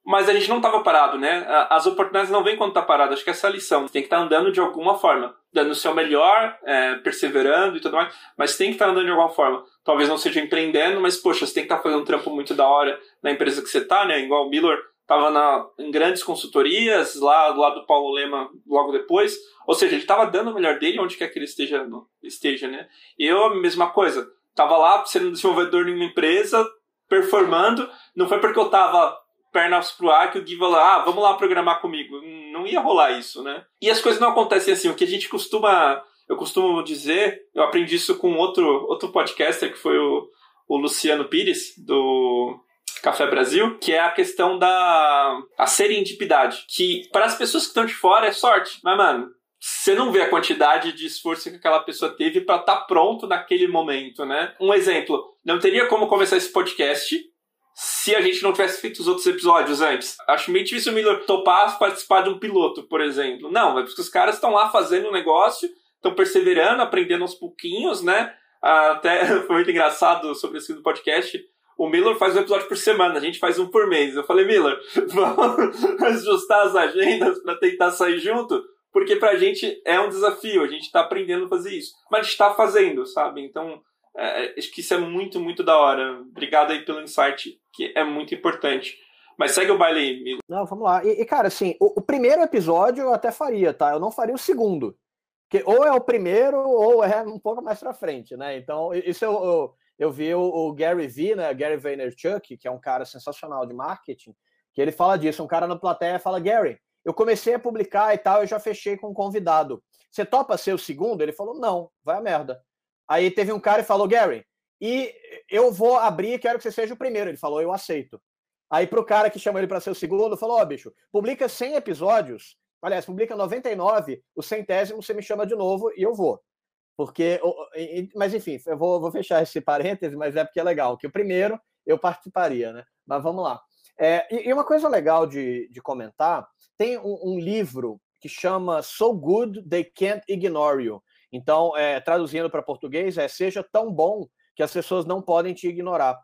A: mas a gente não estava parado, né? As oportunidades não vêm quando está parado. Acho que essa é a lição. Tem que estar tá andando de alguma forma, dando o seu melhor, é, perseverando e tudo mais, mas tem que estar tá andando de alguma forma. Talvez não seja empreendendo, mas poxa, você tem que estar tá fazendo um trampo muito da hora na empresa que você está, né? Igual o Miller estava na, em grandes consultorias, lá do lado do Paulo Lema logo depois. Ou seja, ele estava dando o melhor dele onde quer que ele esteja, esteja né? Eu, a mesma coisa. Estava lá sendo desenvolvedor em uma empresa, performando. Não foi porque eu estava pernas pro ar que o Gui falou, ah, vamos lá programar comigo. Não ia rolar isso, né? E as coisas não acontecem assim. O que a gente costuma, eu costumo dizer, eu aprendi isso com outro, outro podcaster que foi o, o Luciano Pires, do Café Brasil, que é a questão da a serendipidade, que para as pessoas que estão de fora é sorte, mas mano, você não vê a quantidade de esforço que aquela pessoa teve para estar tá pronto naquele momento, né? Um exemplo, não teria como começar esse podcast se a gente não tivesse feito os outros episódios antes. Acho meio difícil o Miller topar participar de um piloto, por exemplo. Não, é porque os caras estão lá fazendo um negócio, estão perseverando, aprendendo aos pouquinhos, né? Até *laughs* foi muito engraçado sobre esse podcast. O Miller faz um episódio por semana, a gente faz um por mês. Eu falei, Miller, *laughs* vamos ajustar as agendas para tentar sair junto, porque pra gente é um desafio, a gente tá aprendendo a fazer isso. Mas a gente tá fazendo, sabe? Então, é, acho que isso é muito, muito da hora. Obrigado aí pelo insight, que é muito importante. Mas segue o baile aí, Miller.
C: Não, vamos lá. E, e cara, assim, o, o, primeiro episódio eu até faria, tá? Eu não faria o segundo. Que ou é o primeiro ou é um pouco mais pra frente, né? Então, isso eu, eu, eu vi o, o, Gary V, né? Gary Vaynerchuk, que é um cara sensacional de marketing, que ele fala disso. Um cara na plateia fala, Gary, eu comecei a publicar e tal, eu já fechei com um convidado. Você topa ser o segundo? Ele falou, não, vai a merda. Aí teve um cara e falou, Gary, e eu vou abrir, quero que você seja o primeiro. Ele falou, eu aceito. Aí pro cara que chamou ele para ser o segundo, falou, ó, oh, bicho, publica 100 episódios, aliás, publica 99, o centésimo você me chama de novo e eu vou. Porque, mas enfim, eu vou, vou fechar esse parêntese, mas é porque é legal, que o primeiro eu participaria, né? Mas vamos lá. É, e, uma coisa legal de, de comentar, tem um, um livro que chama So Good They Can't Ignore You, então, é, traduzindo para português, é seja tão bom que as pessoas não podem te ignorar.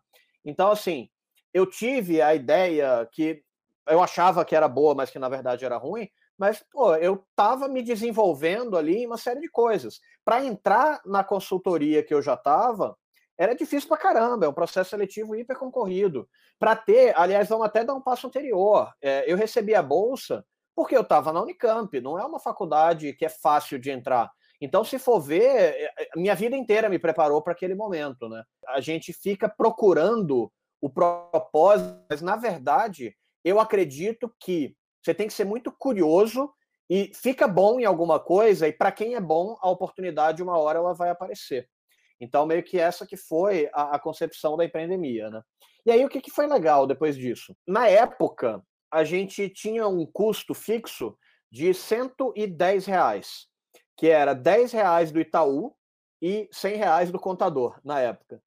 C: Então, assim, eu tive a ideia que eu achava que era boa, mas que na verdade era ruim, mas pô, eu estava me desenvolvendo ali em uma série de coisas. Para entrar na consultoria que eu já estava, era difícil para caramba, é um processo seletivo hiper concorrido. Para ter, aliás, vamos até dar um passo anterior. É, eu recebi a bolsa porque eu estava na Unicamp, não é uma faculdade que é fácil de entrar. Então, se for ver, é, é, minha vida inteira me preparou para aquele momento, né? A gente fica procurando o propósito, mas na verdade, eu acredito que você tem que ser muito curioso e fica bom em alguma coisa e para quem é bom, a oportunidade uma hora ela vai aparecer. Então, meio que essa que foi a, a concepção da empreendemia, né? E aí, o que, que foi legal depois disso? Na época, a gente tinha um custo fixo de 110 reais que era 10 reais do Itaú e 100 reais do contador na época.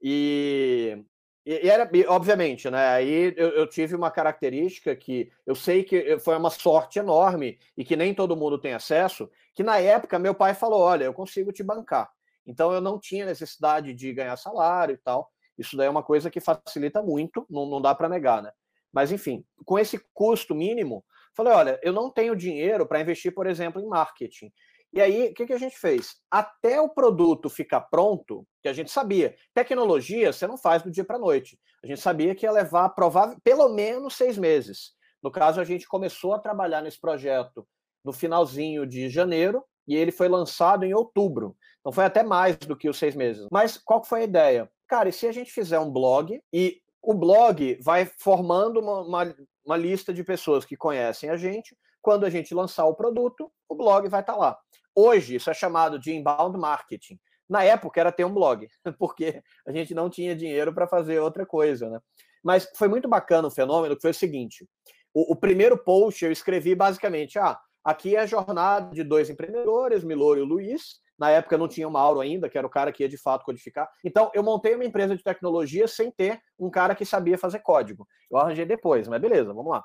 C: E, e, era, e, obviamente, né? Aí eu, eu, tive uma característica que eu sei que foi uma sorte enorme e que nem todo mundo tem acesso, que na época meu pai falou: olha, eu consigo te bancar. Então eu não tinha necessidade de ganhar salário e tal. Isso daí é uma coisa que facilita muito, não, não dá para negar, né? Mas enfim, com esse custo mínimo, falei: olha, eu não tenho dinheiro para investir, por exemplo, em marketing. E aí, o que, que a gente fez? Até o produto ficar pronto, que a gente sabia, tecnologia você não faz do dia para a noite. A gente sabia que ia levar provável, pelo menos seis meses. No caso, a gente começou a trabalhar nesse projeto no finalzinho de janeiro e ele foi lançado em outubro. Então foi até mais do que os seis meses. Mas qual foi a ideia? Cara, e se a gente fizer um blog e o blog vai formando uma, uma, uma lista de pessoas que conhecem a gente, quando a gente lançar o produto, o blog vai estar tá lá. Hoje, isso é chamado de inbound marketing. Na época era ter um blog, *laughs* porque a gente não tinha dinheiro para fazer outra coisa, né? Mas foi muito bacana o fenômeno, que foi o seguinte: o, o, primeiro post eu escrevi basicamente, ah, aqui é a jornada de dois empreendedores, Milor e o Luiz. Na época não tinha o Mauro ainda, que era o cara que ia de fato codificar. Então eu montei uma empresa de tecnologia sem ter um cara que sabia fazer código. Eu arranjei depois, mas beleza, vamos lá.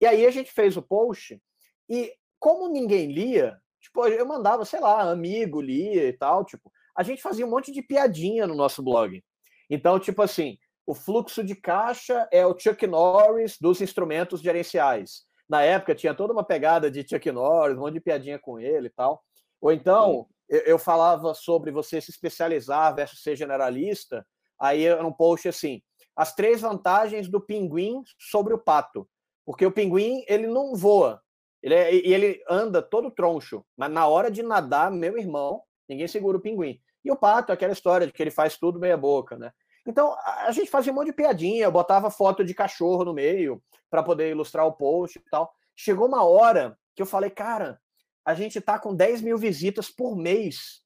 C: E aí a gente fez o post e como ninguém lia, Tipo, eu mandava, sei lá, amigo lia e tal, tipo, a gente fazia um monte de piadinha no nosso blog. Então, tipo assim, o fluxo de caixa é o Chuck Norris dos instrumentos gerenciais. Na época tinha toda uma pegada de Chuck Norris, um monte de piadinha com ele e tal. Ou então, eu, eu, falava sobre você se especializar versus ser generalista, aí era um post assim, as três vantagens do pinguim sobre o pato. Porque o pinguim, ele não voa, ele é, e ele anda todo troncho, mas na hora de nadar, meu irmão, ninguém segura o pinguim. E o pato, aquela história de que ele faz tudo meia boca, né? Então, a gente fazia um monte de piadinha, eu botava foto de cachorro no meio para poder ilustrar o post e tal. Chegou uma hora que eu falei, cara, a gente tá com 10 mil visitas por mês.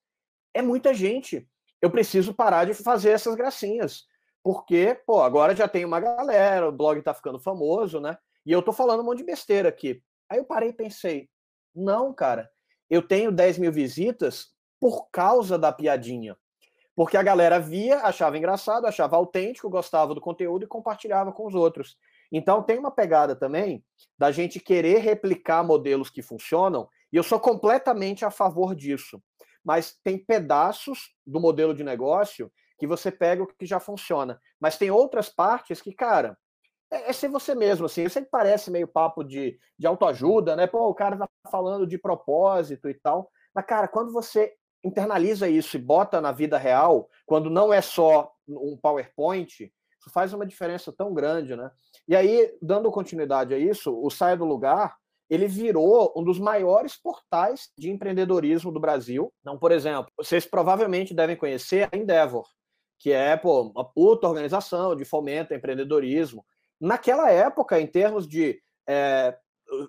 C: É muita gente. Eu preciso parar de fazer essas gracinhas. porque, pô, agora já tem uma galera, o blog tá ficando famoso, né? E eu tô falando um monte de besteira aqui. Aí eu parei e pensei, não, cara, eu tenho 10 mil visitas por causa da piadinha. Porque a galera via, achava engraçado, achava autêntico, gostava do conteúdo e compartilhava com os outros. Então tem uma pegada também da gente querer replicar modelos que funcionam, e eu sou completamente a favor disso. Mas tem pedaços do modelo de negócio que você pega o que já funciona. Mas tem outras partes que, cara, é, é ser você mesmo, assim. Eu sei que parece meio papo de, de autoajuda, né? Pô, o cara tá falando de propósito e tal. Mas, cara, quando você internaliza isso e bota na vida real, quando não é só um PowerPoint, isso faz uma diferença tão grande, né? E aí, dando continuidade a isso, o Saia do Lugar, ele virou um dos maiores portais de empreendedorismo do Brasil. Então, por exemplo, vocês provavelmente devem conhecer a Endeavor, que é pô, uma puta organização de fomento empreendedorismo. Naquela época, em termos de é,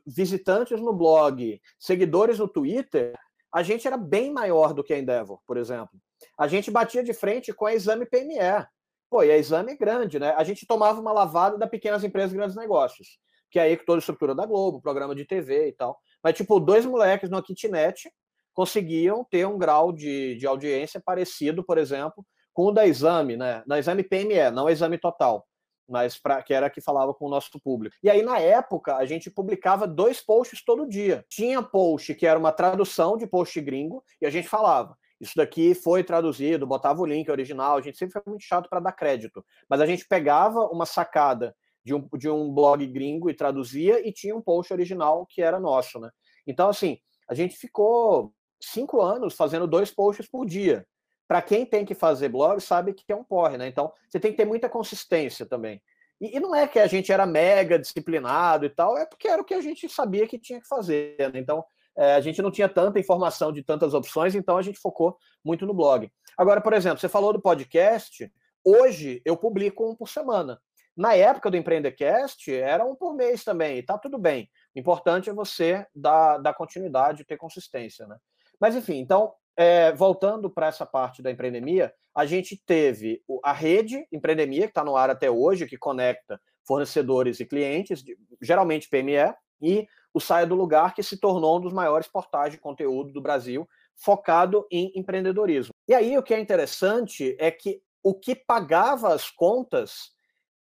C: visitantes no blog, seguidores no Twitter, a gente era bem maior do que a Endeavor, por exemplo. A gente batia de frente com a Exame PME. Pô, e a Exame é grande, né? A gente tomava uma lavada da Pequenas Empresas e Grandes Negócios, que é aí toda a estrutura da Globo, programa de TV e tal. Mas, tipo, dois moleques no kitnet conseguiam ter um grau de, de audiência parecido, por exemplo, com o da Exame, né? Da Exame PME, não Exame Total mas pra, que era que falava com o nosso público. E aí, na época, a gente publicava dois posts todo dia. Tinha post que era uma tradução de post gringo, e a gente falava. Isso daqui foi traduzido, botava o link original, a gente sempre foi muito chato para dar crédito. Mas a gente pegava uma sacada de um, de um blog gringo e traduzia, e tinha um post original que era nosso, né? Então, assim, a gente ficou cinco anos fazendo dois posts por dia para quem tem que fazer blog, sabe que é um porre, né? Então, você tem que ter muita consistência também. E, e, não é que a gente era mega disciplinado e tal, é porque era o que a gente sabia que tinha que fazer. Né? Então, é, a gente não tinha tanta informação de tantas opções, então a gente focou muito no blog. Agora, por exemplo, você falou do podcast, hoje eu publico um por semana. Na época do Empreendecast, era um por mês também, e tá tudo bem. O importante é você dar, dar continuidade, ter consistência, né? Mas enfim, então é, voltando para essa parte da empreendemia, a gente teve a rede empreendemia, que está no ar até hoje, que conecta fornecedores e clientes, geralmente PME, e o Saia do Lugar, que se tornou um dos maiores portais de conteúdo do Brasil, focado em empreendedorismo. E aí o que é interessante é que o que pagava as contas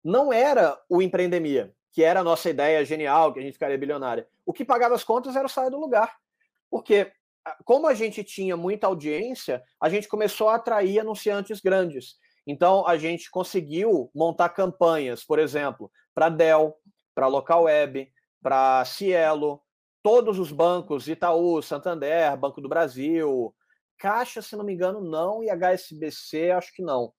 C: não era o empreendemia, que era a nossa ideia genial, que a gente ficaria bilionária. O que pagava as contas era o Saia do Lugar. Porque como a gente tinha muita audiência, a gente começou a atrair anunciantes grandes. Então, a gente conseguiu montar campanhas, por exemplo, para Dell, para Local Web, para Cielo, todos os bancos, Itaú, Santander, Banco do Brasil, Caixa, se não me engano, não, e HSBC, acho que não.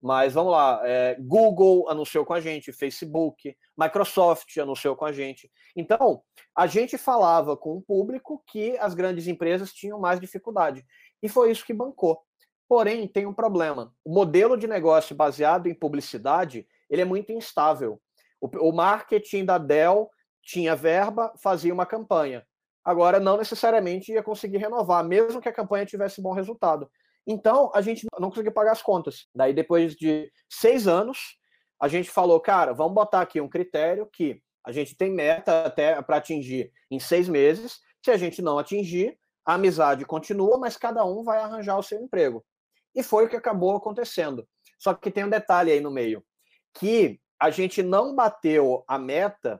C: Mas vamos lá, é, Google anunciou com a gente, Facebook, Microsoft anunciou com a gente. Então, a gente falava com o público que as grandes empresas tinham mais dificuldade. E foi isso que bancou. Porém, tem um problema. O modelo de negócio baseado em publicidade, ele é muito instável. O, o marketing da Dell tinha verba, fazia uma campanha. Agora, não necessariamente ia conseguir renovar, mesmo que a campanha tivesse bom resultado. Então, a gente não conseguiu pagar as contas. Daí, depois de seis anos, a gente falou, cara, vamos botar aqui um critério que a gente tem meta até para atingir em seis meses. Se a gente não atingir, a amizade continua, mas cada um vai arranjar o seu emprego. E foi o que acabou acontecendo. Só que tem um detalhe aí no meio, que a gente não bateu a meta,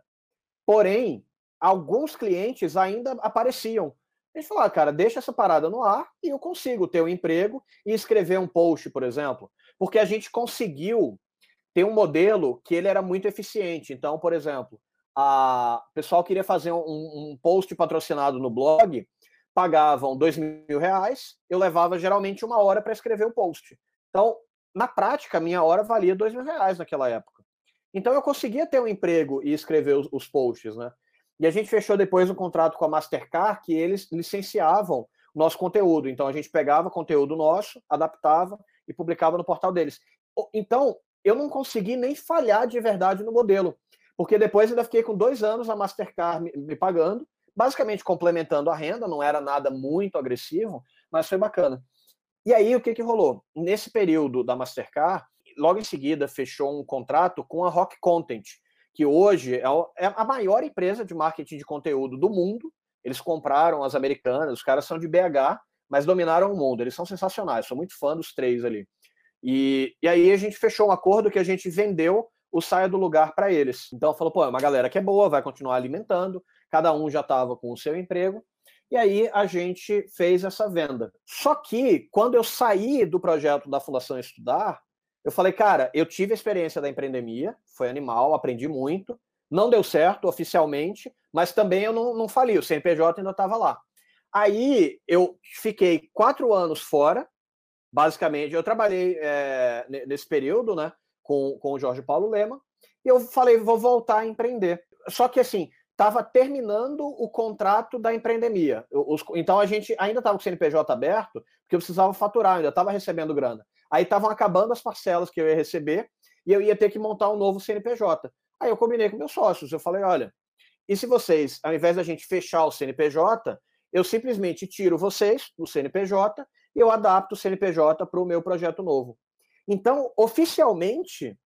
C: porém, alguns clientes ainda apareciam. A gente falou, ah, cara, deixa essa parada no ar e eu consigo ter um emprego e escrever um post, por exemplo. Porque a gente conseguiu ter um modelo que ele era muito eficiente. Então, por exemplo, a... o pessoal queria fazer um, um post patrocinado no blog, pagavam dois mil reais, eu levava geralmente uma hora para escrever o post. Então, na prática, a minha hora valia dois mil reais naquela época. Então, eu conseguia ter um emprego e escrever os, os posts, né? E a gente fechou depois um contrato com a Mastercard que eles licenciavam o nosso conteúdo. Então a gente pegava conteúdo nosso, adaptava e publicava no portal deles. Então eu não consegui nem falhar de verdade no modelo, porque depois ainda fiquei com dois anos a Mastercard me, me pagando, basicamente complementando a renda, não era nada muito agressivo, mas foi bacana. E aí o que, que rolou? Nesse período da Mastercard, logo em seguida fechou um contrato com a Rock Content, que hoje é, é a maior empresa de marketing de conteúdo do mundo. Eles compraram as americanas, os caras são de BH, mas dominaram o mundo. Eles são sensacionais, sou muito fã dos três ali. E, e aí a gente fechou um acordo que a gente vendeu o saia do lugar para eles. Então falou, pô, é uma galera que é boa, vai continuar alimentando, cada um já estava com o seu emprego. E aí a gente fez essa venda. Só que quando eu saí do projeto da Fundação Estudar, eu falei, cara, eu tive a experiência da empreendemia, foi animal, aprendi muito. Não deu certo oficialmente, mas também eu não, não fali, o CNPJ ainda estava lá. Aí eu fiquei quatro anos fora, basicamente. Eu trabalhei é, nesse período, né, com, com o Jorge Paulo Lema, e eu falei, vou voltar a empreender. Só que assim, estava terminando o contrato da empreendemia. Os, então a gente ainda estava com o CNPJ aberto, porque eu precisava faturar, ainda estava recebendo grana. Aí estavam acabando as parcelas que eu ia receber e eu ia ter que montar um novo CNPJ. Aí eu combinei com meus sócios, eu falei, olha, e se vocês, ao invés da gente fechar o CNPJ, eu simplesmente tiro vocês do CNPJ e eu adapto o CNPJ para o meu projeto novo. Então, oficialmente,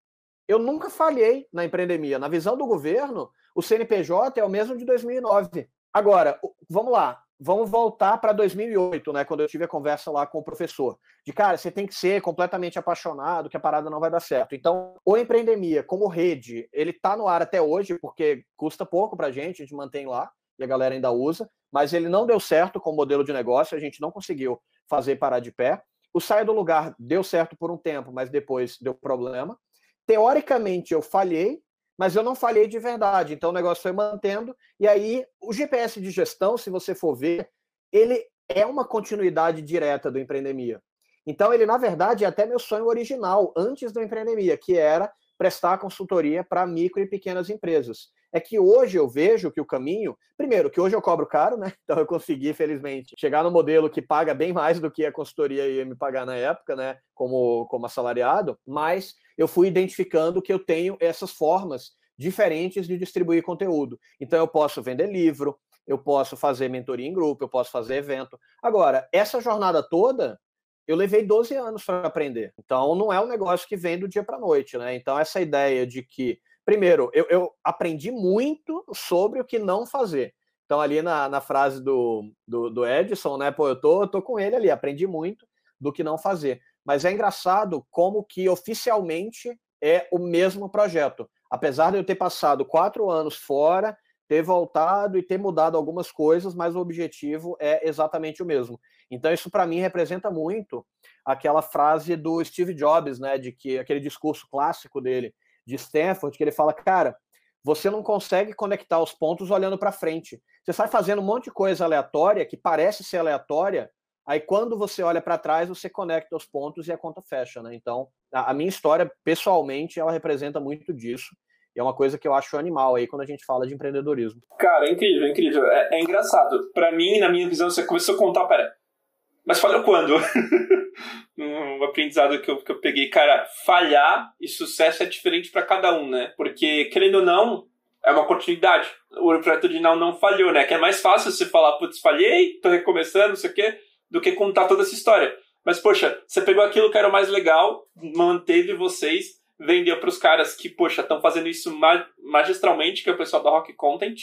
C: eu nunca falhei na empreendemia. Na visão do governo, o CNPJ é o mesmo de 2009. Agora, vamos lá, vamos voltar para 2008, né, quando eu tive a conversa lá com o professor. De cara, você tem que ser completamente apaixonado, que a parada não vai dar certo. Então, o empreendemia como rede, ele está no ar até hoje, porque custa pouco para a gente, a gente mantém lá e a galera ainda usa, mas ele não deu certo com o modelo de negócio, a gente não conseguiu fazer parar de pé. O saia do lugar deu certo por um tempo, mas depois deu problema. Teoricamente eu falhei, mas eu não falhei de verdade. Então o negócio foi mantendo. E aí o GPS de gestão, se você for ver, ele é uma continuidade direta do empreendemia. Então ele na verdade é até meu sonho original antes do empreendemia, que era prestar consultoria para micro e pequenas empresas é que hoje eu vejo que o caminho, primeiro, que hoje eu cobro caro, né? *laughs* Então eu consegui, felizmente, chegar no modelo que paga bem mais do que a consultoria ia me pagar na época, né? Como, como assalariado, mas eu fui identificando que eu tenho essas formas diferentes de distribuir conteúdo. Então eu posso vender livro, eu posso fazer mentoria em grupo, eu posso fazer evento. Agora, essa jornada toda, eu levei 12 anos para aprender. Então não é um negócio que vem do dia para noite, né? Então essa ideia de que Primeiro, eu, eu, aprendi muito sobre o que não fazer. Então, ali na, na frase do, do, do, Edson, né? Pô, eu tô, eu tô com ele ali, aprendi muito do que não fazer. Mas é engraçado como que oficialmente é o mesmo projeto. Apesar de eu ter passado quatro anos fora, ter voltado e ter mudado algumas coisas, mas o objetivo é exatamente o mesmo. Então, isso para mim representa muito aquela frase do Steve Jobs, né? De que aquele discurso clássico dele de Stanford, que ele fala, cara, você não consegue conectar os pontos olhando para frente. Você sai fazendo um monte de coisa aleatória que parece ser aleatória, aí quando você olha para trás, você conecta os pontos e a conta fecha, né? Então, a, minha história, pessoalmente, ela representa muito disso. E é uma coisa que eu acho animal aí quando a gente fala de empreendedorismo.
A: Cara, é incrível, é incrível. É, é engraçado. Para mim, na minha visão, você começou a contar, pera, mas falhou quando? *laughs* um aprendizado que eu, que eu peguei. Cara, falhar e sucesso é diferente para cada um, né? Porque, querendo ou não, é uma continuidade. O projeto não não falhou, né? Que é mais fácil você falar, putz, falhei, tô recomeçando, não sei o quê, do que contar toda essa história. Mas, poxa, você pegou aquilo que era o mais legal, manteve vocês, vendeu para os caras que, poxa, estão fazendo isso magistralmente, que é o pessoal da Rock Content,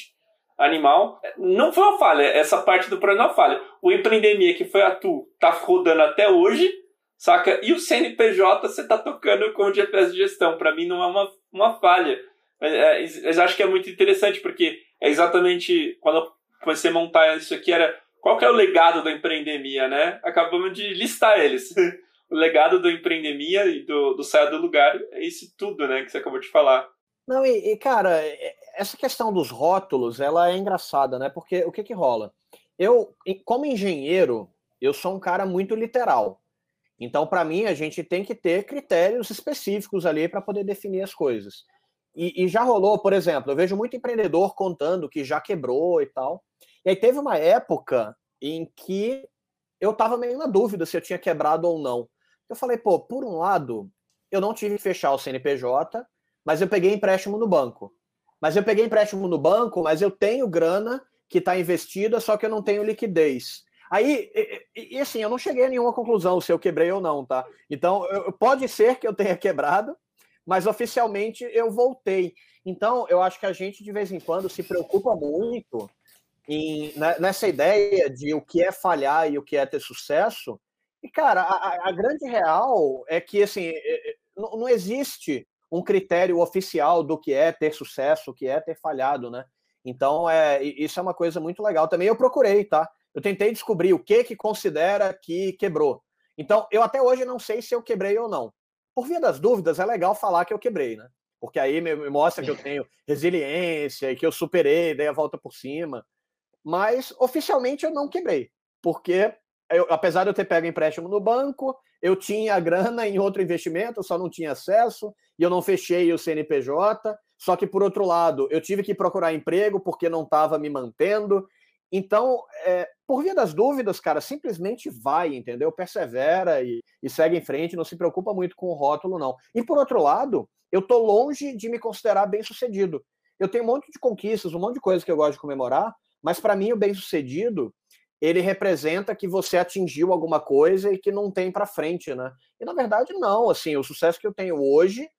A: animal. Não foi uma falha, essa parte do programa é uma falha. O Empreendemia, que foi a Tu, tá rodando até hoje, saca? E o CNPJ você tá tocando com o GPS de gestão. Para mim não é uma, uma falha. Mas, é, acho que é muito interessante, porque é exatamente quando eu comecei a montar isso aqui, era qual que é o legado da Empreendemia, né? Acabamos de listar eles. *laughs* o legado do Empreendemia e do, do Saia do Lugar é isso tudo, né, que você acabou de falar.
C: Não, e, e, cara, essa questão dos rótulos, ela é engraçada, né? Porque o que que rola? Eu, como engenheiro, eu sou um cara muito literal. Então, para mim, a gente tem que ter critérios específicos ali para poder definir as coisas. E, e, já rolou, por exemplo, eu vejo muito empreendedor contando que já quebrou e tal. E aí teve uma época em que eu estava meio na dúvida se eu tinha quebrado ou não. Eu falei, pô, por um lado, eu não tive que fechar o CNPJ, mas eu peguei empréstimo no banco. Mas eu peguei empréstimo no banco, mas eu tenho grana que está investida, só que eu não tenho liquidez. Aí, e, e, assim, eu não cheguei a nenhuma conclusão se eu quebrei ou não, tá? Então, eu, pode ser que eu tenha *laughs* quebrado, mas oficialmente eu voltei. Então, eu acho que a gente, de vez em quando, se preocupa muito em, né, nessa ideia de o que é falhar e o que é ter sucesso. E, cara, a, a grande real é que, assim, é, é, não, não existe um critério oficial do que é ter sucesso, o que é ter falhado, né? Então, é, isso é uma coisa muito legal. Também eu procurei, tá? Eu tentei descobrir o que que considera que quebrou. Então, eu até hoje não sei se eu quebrei ou não. Por via das dúvidas, é legal falar que eu quebrei, né? Porque aí me mostra que eu tenho resiliência e que eu superei, dei a volta por cima. Mas, oficialmente, eu não quebrei. Porque, eu, apesar de eu ter pego empréstimo no banco, eu tinha grana em outro investimento, só não tinha acesso, e eu não fechei o CNPJ. Só que, por outro lado, eu tive que procurar emprego porque não estava me mantendo. Então, é, por via das dúvidas, cara, simplesmente vai, entendeu? Persevera e, e, segue em frente, não se preocupa muito com o rótulo, não. E por outro lado, eu tô longe de me considerar bem sucedido. Eu tenho um monte de conquistas, um monte de coisas que eu gosto de comemorar, mas para mim o bem sucedido ele representa que você atingiu alguma coisa e que não tem para frente, né? E na verdade não, assim, o sucesso que eu tenho hoje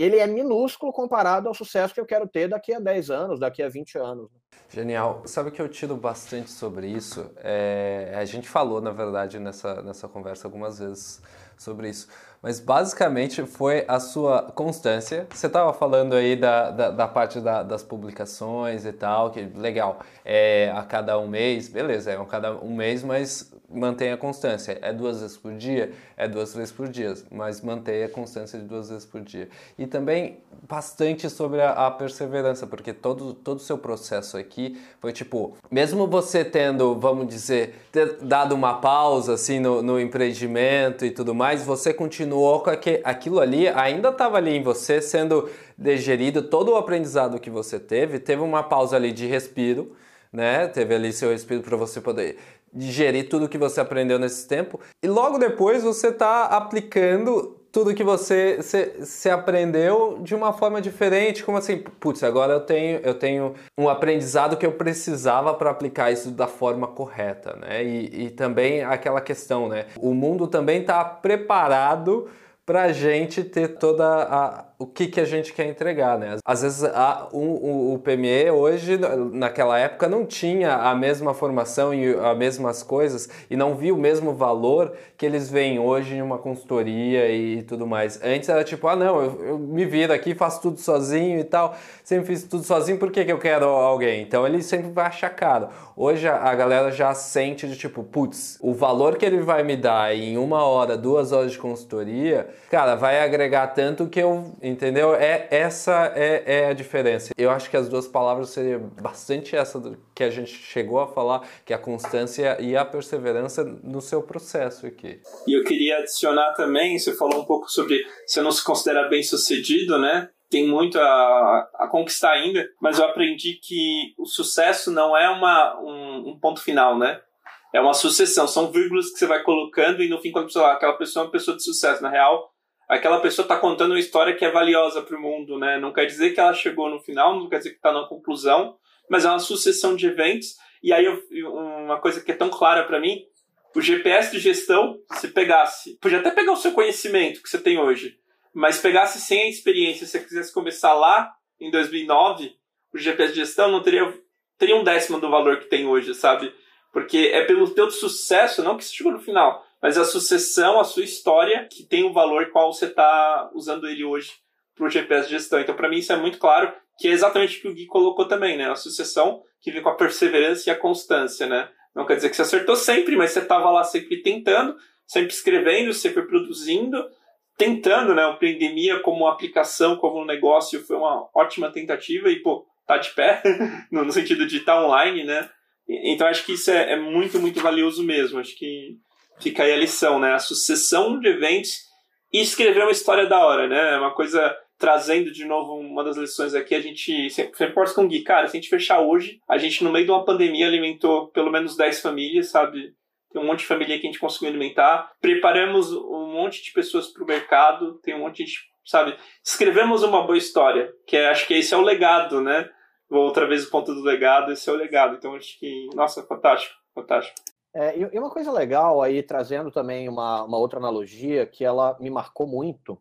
C: ele é minúsculo comparado ao sucesso que eu quero ter daqui a 10 anos, daqui a 20 anos. Né?
B: Genial. Sabe que eu tiro bastante sobre isso? É, a gente falou, na verdade, nessa, nessa conversa algumas vezes sobre isso. Mas basicamente foi a sua constância. Você estava falando aí da, da, da parte da, das publicações e tal, que legal, é a cada um mês, beleza, é a cada um mês, mas mantenha a constância. É duas vezes por dia? É duas vezes por dia, mas mantenha a constância de duas vezes por dia. E também bastante sobre a, a perseverança, porque todo o todo seu processo aqui foi tipo, mesmo você tendo, vamos dizer, dado uma pausa assim no, no empreendimento e tudo mais, você continuou com aquele, aquilo ali, ainda estava ali em você sendo digerido, todo o aprendizado que você teve, teve uma pausa ali de respiro, né? Teve ali seu respiro para você poder digerir tudo que você aprendeu nesse tempo e logo depois você está aplicando tudo que você se aprendeu de uma forma diferente, como assim, putz, agora eu tenho, eu tenho um aprendizado que eu precisava para aplicar isso da forma correta, né? E, e também aquela questão, né? O mundo também está preparado para a gente ter toda a o que, que a gente quer entregar, né? Às vezes a, o, o PME hoje, naquela época, não tinha a mesma formação e as mesmas coisas e não via o mesmo valor que eles veem hoje em uma consultoria e tudo mais. Antes era tipo, ah não, eu, eu me viro aqui, faço tudo sozinho e tal, sempre fiz tudo sozinho, por que, que eu quero alguém? Então ele sempre vai achar caro. Hoje a galera já sente de tipo, putz, o valor que ele vai me dar em uma hora, duas horas de consultoria, cara, vai agregar tanto que eu Entendeu? É, essa é, é a diferença. Eu acho que as duas palavras seriam bastante essa que a gente chegou a falar, que é a constância e a perseverança no seu processo aqui.
A: E eu queria adicionar também, você falou um pouco sobre você não se considera bem sucedido, né? tem muito a, a, conquistar ainda, mas eu aprendi que o sucesso não é uma, um, um, ponto final, né? É uma sucessão, são vírgulas que você vai colocando e no fim, quando você fala, aquela pessoa é uma pessoa de sucesso. Na real, aquela pessoa está contando uma história que é valiosa para o mundo, né? Não quer dizer que ela chegou no final, não quer dizer que está na conclusão, mas é uma sucessão de eventos. E aí, eu, uma coisa que é tão clara para mim, o GPS de gestão, se pegasse, podia até pegar o seu conhecimento que você tem hoje, mas pegasse sem a experiência, se você quisesse começar lá em 2009, o GPS de gestão não teria, teria um décimo do valor que tem hoje, sabe? Porque é pelo teu sucesso, não que você chegou no final, mas a sucessão, a sua história, que tem o valor qual você está usando ele hoje para o GPS de gestão. Então, para mim, isso é muito claro, que é exatamente o que o Gui colocou também, né? A sucessão que vem com a perseverança e a constância, né? Não quer dizer que você acertou sempre, mas você estava lá sempre tentando, sempre escrevendo, sempre produzindo, tentando, né? A pandemia como aplicação, como um negócio, foi uma ótima tentativa e, pô, tá de pé, *laughs* no sentido de estar tá online, né? Então, acho que isso é, é muito, muito valioso mesmo. Acho que fica aí a lição, né? A sucessão de eventos e escrever uma história da hora, né? É uma coisa trazendo de novo uma das lições aqui, a gente sempre, sempre com o Gui, cara, se a gente fechar hoje, a gente no meio de uma pandemia alimentou pelo menos 10 famílias, sabe? Tem um monte de família que a gente conseguiu alimentar. Preparamos um monte de pessoas para o mercado, tem um monte de, sabe? Escrevemos uma boa história, que é, acho que esse é o legado, né? Vou outra vez o ponto do legado, esse é o legado. Então acho que, nossa, fantástico, fantástico.
C: É, e uma coisa legal aí, trazendo também uma, uma outra analogia que ela me marcou muito,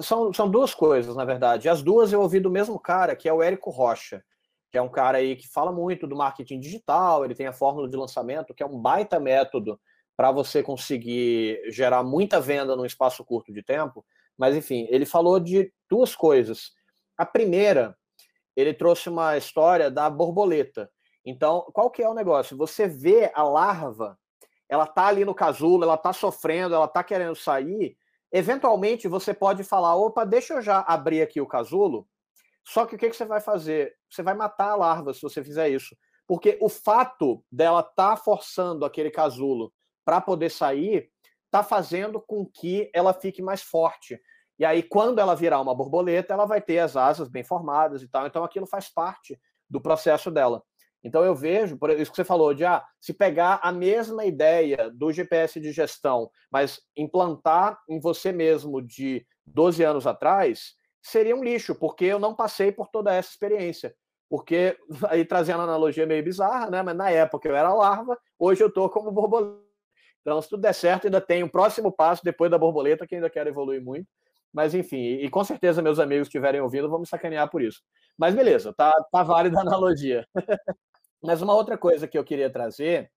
C: são, são duas coisas, na verdade. As duas eu ouvi do mesmo cara, que é o Érico Rocha, que é um cara aí que fala muito do marketing digital, ele tem a fórmula de lançamento, que é um baita método para você conseguir gerar muita venda num espaço curto de tempo. Mas, enfim, ele falou de duas coisas. A primeira, ele trouxe uma história da borboleta. Então, qual que é o negócio? Você vê a larva, ela tá ali no casulo, ela tá sofrendo, ela tá querendo sair. Eventualmente, você pode falar: opa, deixa eu já abrir aqui o casulo. Só que o que, que você vai fazer? Você vai matar a larva se você fizer isso. Porque o fato dela tá forçando aquele casulo para poder sair está fazendo com que ela fique mais forte. E aí, quando ela virar uma borboleta, ela vai ter as asas bem formadas e tal. Então, aquilo faz parte do processo dela. Então eu vejo, por isso que você falou, de ah, se pegar a mesma ideia do GPS de gestão, mas implantar em você mesmo de 12 anos atrás, seria um lixo, porque eu não passei por toda essa experiência. Porque, *laughs* aí trazendo uma analogia meio bizarra, né? Mas na época eu era larva, hoje eu estou como borboleta. Então, se tudo der certo, ainda tem um próximo passo depois da borboleta, que ainda quero evoluir muito. Mas enfim, e com certeza meus amigos estiverem ouvindo vão me sacanear por isso. Mas beleza, tá, tá válida a analogia. *laughs* Mas uma outra coisa que eu queria trazer,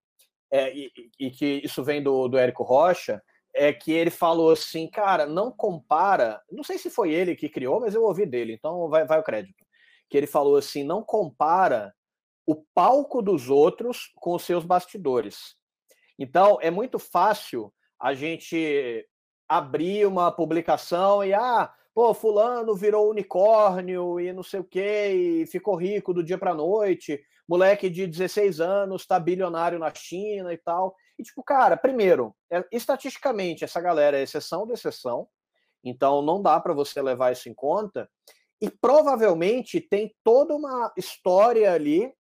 C: é, e, e, que isso vem do, do Érico Rocha, é que ele falou assim, cara, não compara. Não sei se foi ele que criou, mas eu ouvi dele, então vai, vai o crédito. Que ele falou assim: não compara o palco dos outros com os seus bastidores. Então, é muito fácil a gente abrir uma publicação e, ah, pô, fulano virou unicórnio e não sei o quê, e ficou rico do dia para noite, moleque de 16 anos tá bilionário na China e tal. E tipo, cara, primeiro, é, estatisticamente essa galera é exceção de exceção, então não dá para você levar isso em conta. E provavelmente tem toda uma história ali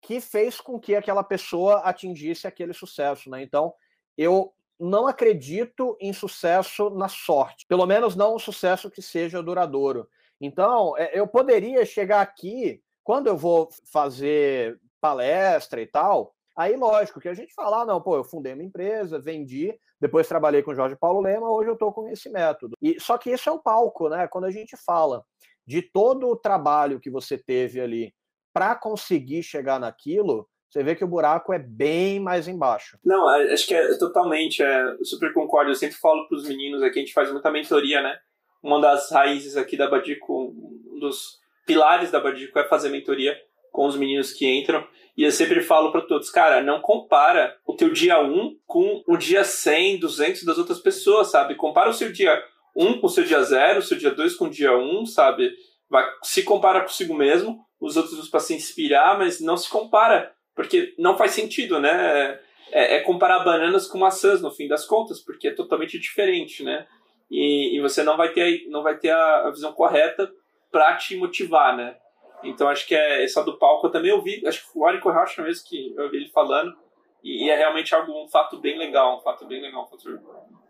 C: que fez com que aquela pessoa atingisse aquele sucesso, né? Então, eu não acredito em sucesso na sorte, pelo menos não um sucesso que seja duradouro. Então, é, eu poderia chegar aqui, quando eu vou fazer palestra e tal, aí lógico que a gente fala, ah, não, pô, eu fundei uma empresa, vendi, depois trabalhei com Jorge Paulo Lema, hoje eu estou com esse método. E só que isso é o palco, né? Quando a gente fala de todo o trabalho que você teve ali para conseguir chegar naquilo, você vê que o buraco é bem mais embaixo.
A: Não, acho que é totalmente, é, super concordo. Eu sempre falo para os meninos aqui, a gente faz muita mentoria, né? Uma das raízes aqui da Badico, um dos pilares da Badico é fazer mentoria com os meninos que entram. E eu sempre falo para todos, cara, não compara o teu dia 1 com o dia 100, 200 das outras pessoas, sabe? Compara o seu dia 1 com o seu dia 0, o seu dia 2 com o dia 1, sabe? Vai, se compara consigo mesmo, os outros para se inspirar, mas não se compara porque não faz sentido, né? É, é, comparar bananas com maçãs no fim das contas, porque é totalmente diferente, né? E, e você não vai ter, não vai ter a, a visão correta para te motivar, né? Então acho que é essa do palco eu também ouvi, acho que o Arico Rocha mesmo que eu ouvi ele falando, e, e é realmente algo, um fato bem legal, um fato bem legal, um fato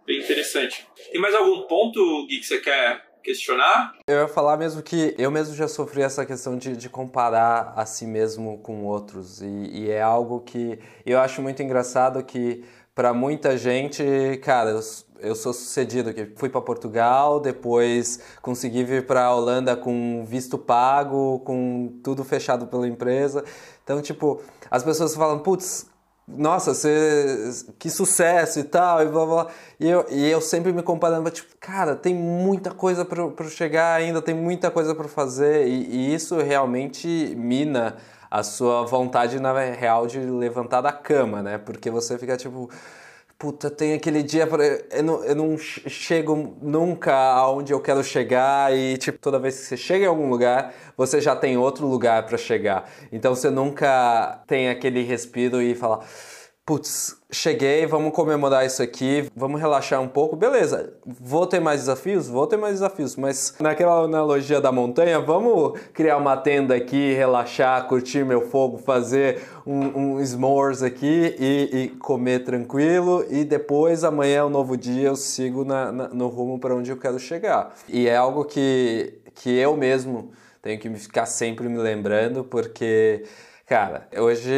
A: bem interessante. Tem mais algum ponto, Gui, que você quer questionar?
B: Eu ia falar mesmo que eu mesmo já sofri essa questão de, de comparar a si mesmo com outros. E, e é algo que eu acho muito engraçado que para muita gente, cara, eu, sou sucedido que fui para Portugal, depois consegui vir para a Holanda com visto pago, com tudo fechado pela empresa. Então, tipo, as pessoas falam, putz, nossa, você, que sucesso e tal, e blá blá. E eu, e eu sempre me comparando, tipo, cara, tem muita coisa para chegar ainda, tem muita coisa para fazer, e, e, isso realmente mina a sua vontade, na real, de levantar da cama, né? Porque você fica tipo puta, tem aquele dia para eu não, eu não chego nunca aonde eu quero chegar e tipo toda vez que você chega em algum lugar, você já tem outro lugar para chegar. Então você nunca tem aquele respiro e fala putz, cheguei, vamos comemorar isso aqui, vamos relaxar um pouco, beleza. Vou ter mais desafios? Vou ter mais desafios, mas naquela analogia da montanha, vamos criar uma tenda aqui, relaxar, curtir meu fogo, fazer um, um s'mores aqui e, e, comer tranquilo e depois amanhã é um novo dia, eu sigo na, na, no rumo para onde eu quero chegar. E é algo que, que eu mesmo tenho que ficar sempre me lembrando, porque Cara, hoje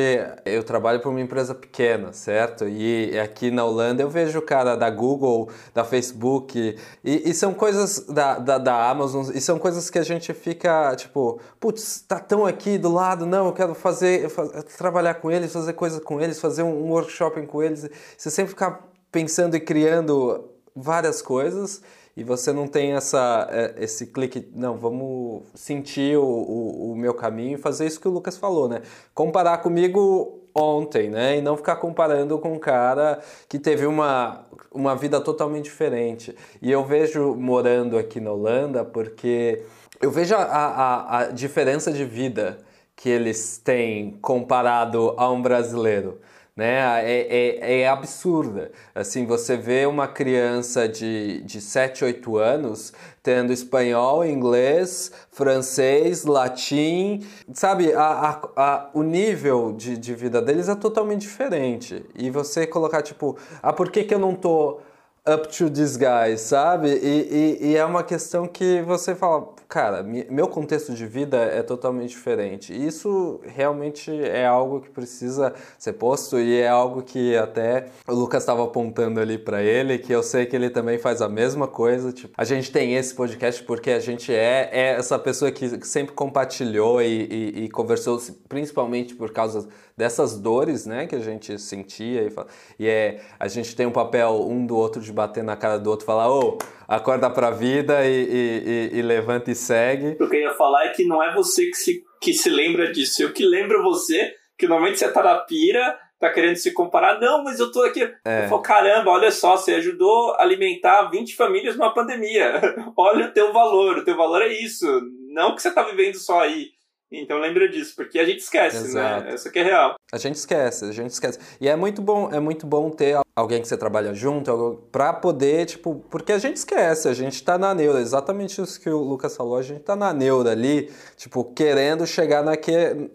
B: eu trabalho para uma empresa pequena, certo? E aqui na Holanda eu vejo o cara da Google, da Facebook, e, e são coisas da, da, da, Amazon, e são coisas que a gente fica tipo, putz, tá tão aqui do lado, não, eu quero fazer, trabalhar com eles, fazer coisa com eles, fazer um workshop com eles. Você sempre fica pensando e criando várias coisas e você não tem essa, é, esse clique, não, vamos sentir o, o, o, meu caminho e fazer isso que o Lucas falou, né? Comparar comigo ontem, né? E não ficar comparando com um cara que teve uma, uma vida totalmente diferente. E eu vejo morando aqui na Holanda porque eu vejo a, a, a diferença de vida que eles têm comparado a um brasileiro né? É, é, é, absurda. Assim, você vê uma criança de, de 7, 8 anos tendo espanhol, inglês, francês, latim, sabe? A, a, a, o nível de, de vida deles é totalmente diferente. E você colocar, tipo, ah, por que, que eu não tô up to this guy, sabe? E, e, e, é uma questão que você fala, cara, meu contexto de vida é totalmente diferente. E isso realmente é algo que precisa ser posto e é algo que até o Lucas estava apontando ali para ele, que eu sei que ele também faz a mesma coisa. Tipo, a gente tem esse podcast porque a gente é, é essa pessoa que sempre compartilhou e, e, conversou, principalmente por causa dessas dores, né, que a gente sentia e, e é a gente tem um papel um do outro de bater na cara do outro, falar, ô, oh, acorda pra vida e, e, e, levanta e segue.
A: O que eu ia falar é que não é você que se, que se lembra disso, eu que lembro você, que normalmente você tá na pira, tá querendo se comparar, não, mas eu tô aqui. É. Eu falo, caramba, olha só, você ajudou a alimentar 20 famílias numa pandemia. *laughs* olha o teu valor, o teu valor é isso. Não que você tá vivendo só aí. Então lembra disso, porque a gente esquece, né? Exato. né? Essa que é real.
B: A gente esquece, a gente esquece. E é muito bom, é muito bom ter alguém que você trabalha junto, para poder, tipo, porque a gente esquece, a gente tá na neura, exatamente isso que o Lucas falou, a gente tá na neura ali, tipo, querendo chegar naque,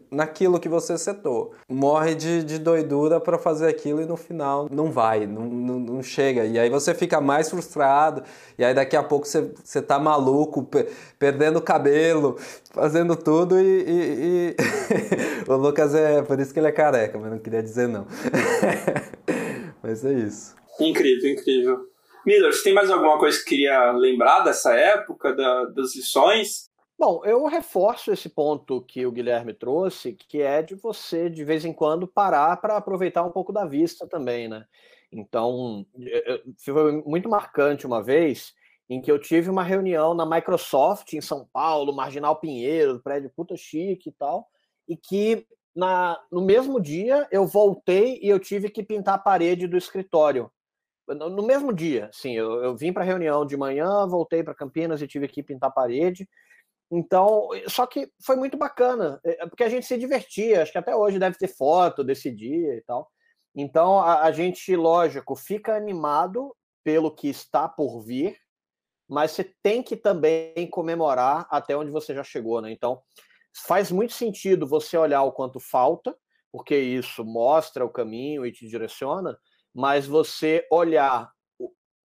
B: naquilo que você setou. Morre de, de doidura para fazer aquilo e no final não vai, não, não, não, chega. E aí você fica mais frustrado, e aí daqui a pouco você, você tá maluco, perdendo o cabelo, fazendo tudo e. e, e... *laughs* o Lucas é. Por isso que ele é careca, mas não queria dizer não. *laughs* mas é isso.
A: Incrível, incrível. Miller, você tem mais alguma coisa que queria lembrar dessa época, da, das lições?
C: Bom, eu reforço esse ponto que o Guilherme trouxe, que é de você, de vez em quando, parar para aproveitar um pouco da vista também, né? Então, foi muito marcante uma vez em que eu tive uma reunião na Microsoft em São Paulo, Marginal Pinheiro, prédio puta chique e tal, e que na, no mesmo dia eu voltei e eu tive que pintar a parede do escritório. No, mesmo dia, sim, eu, eu vim para a reunião de manhã, voltei para Campinas e tive que pintar a parede. Então, só que foi muito bacana, é, porque a gente se divertia, acho que até hoje deve ter foto desse dia e tal. Então, a, a gente, lógico, fica animado pelo que está por vir, mas você tem que também comemorar até onde você já chegou, né? Então, faz muito sentido você olhar o quanto falta, porque isso mostra o caminho e te direciona, mas você olhar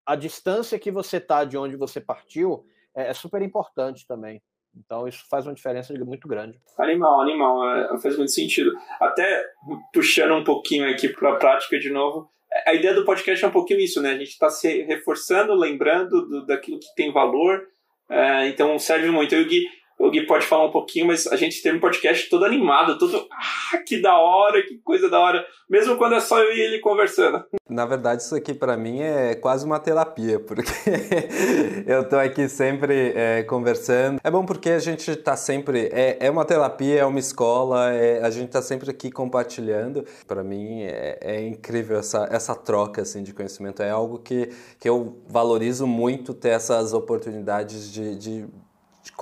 C: a distância que você está de onde você partiu é, é, super importante também. Então, isso faz uma diferença muito grande.
A: Animal, animal, é, faz muito sentido. Até puxando um pouquinho aqui para a prática de novo, a ideia do podcast é um pouquinho isso, né? A gente está se reforçando, lembrando do, daquilo que tem valor. É, então serve muito. Eu, Gui, o Gui pode falar um pouquinho, mas a gente tem um podcast todo animado, todo. Ah, que da hora, que coisa da hora. Mesmo quando é só eu e ele conversando.
B: Na verdade, isso aqui para mim é quase uma terapia, porque *laughs* eu tô aqui sempre é, conversando. É bom porque a gente tá sempre. É, é uma terapia, é uma escola, é, a gente tá sempre aqui compartilhando. Para mim é, é, incrível essa, essa troca assim, de conhecimento. É algo que, que eu valorizo muito ter essas oportunidades de, de de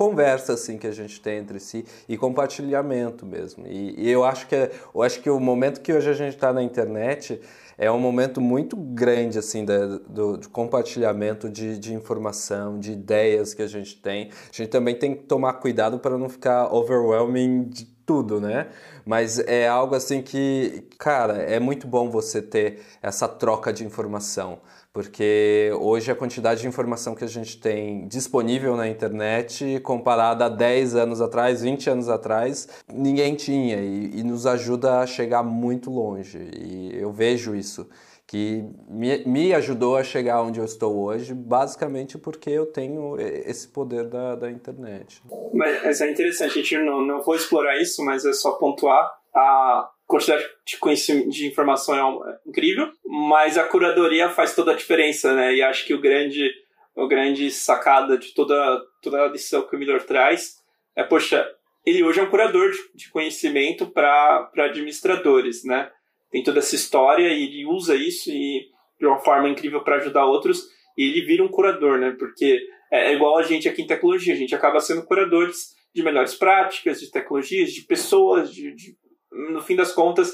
B: conversa assim que a gente tem entre si e compartilhamento mesmo. E, e eu acho que eu acho que o momento que hoje a gente está na internet é um momento muito grande assim da, do, do, compartilhamento de, de, informação, de ideias que a gente tem. A gente também tem que tomar cuidado para não ficar overwhelming de tudo, né? Mas é algo assim que, cara, é muito bom você ter essa troca de informação porque hoje a quantidade de informação que a gente tem disponível na internet, comparada a 10 anos atrás, 20 anos atrás, ninguém tinha e, e nos ajuda a chegar muito longe. E eu vejo isso que me, me, ajudou a chegar onde eu estou hoje, basicamente porque eu tenho esse poder da, da internet.
A: Mas é interessante, a gente não, não vou explorar isso, mas é só pontuar a quantidade de conhecimento, de informação é incrível, mas a curadoria faz toda a diferença, né? E acho que o grande, o grande sacada de toda, toda a lição que o Miller traz é, poxa, ele hoje é um curador de, de conhecimento para administradores, né? tem toda essa história e ele usa isso e de uma forma incrível para ajudar outros e ele vira um curador, né? Porque é, é igual a gente aqui em tecnologia, a gente acaba sendo curadores de melhores práticas, de tecnologias, de pessoas, de, de no fim das contas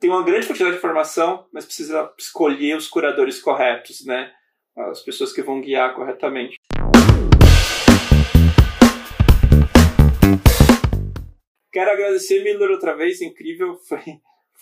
A: tem uma grande quantidade de informação, mas precisa escolher os curadores corretos, né? As pessoas que vão guiar corretamente. Quero agradecer, Miller, outra vez, incrível, *laughs* foi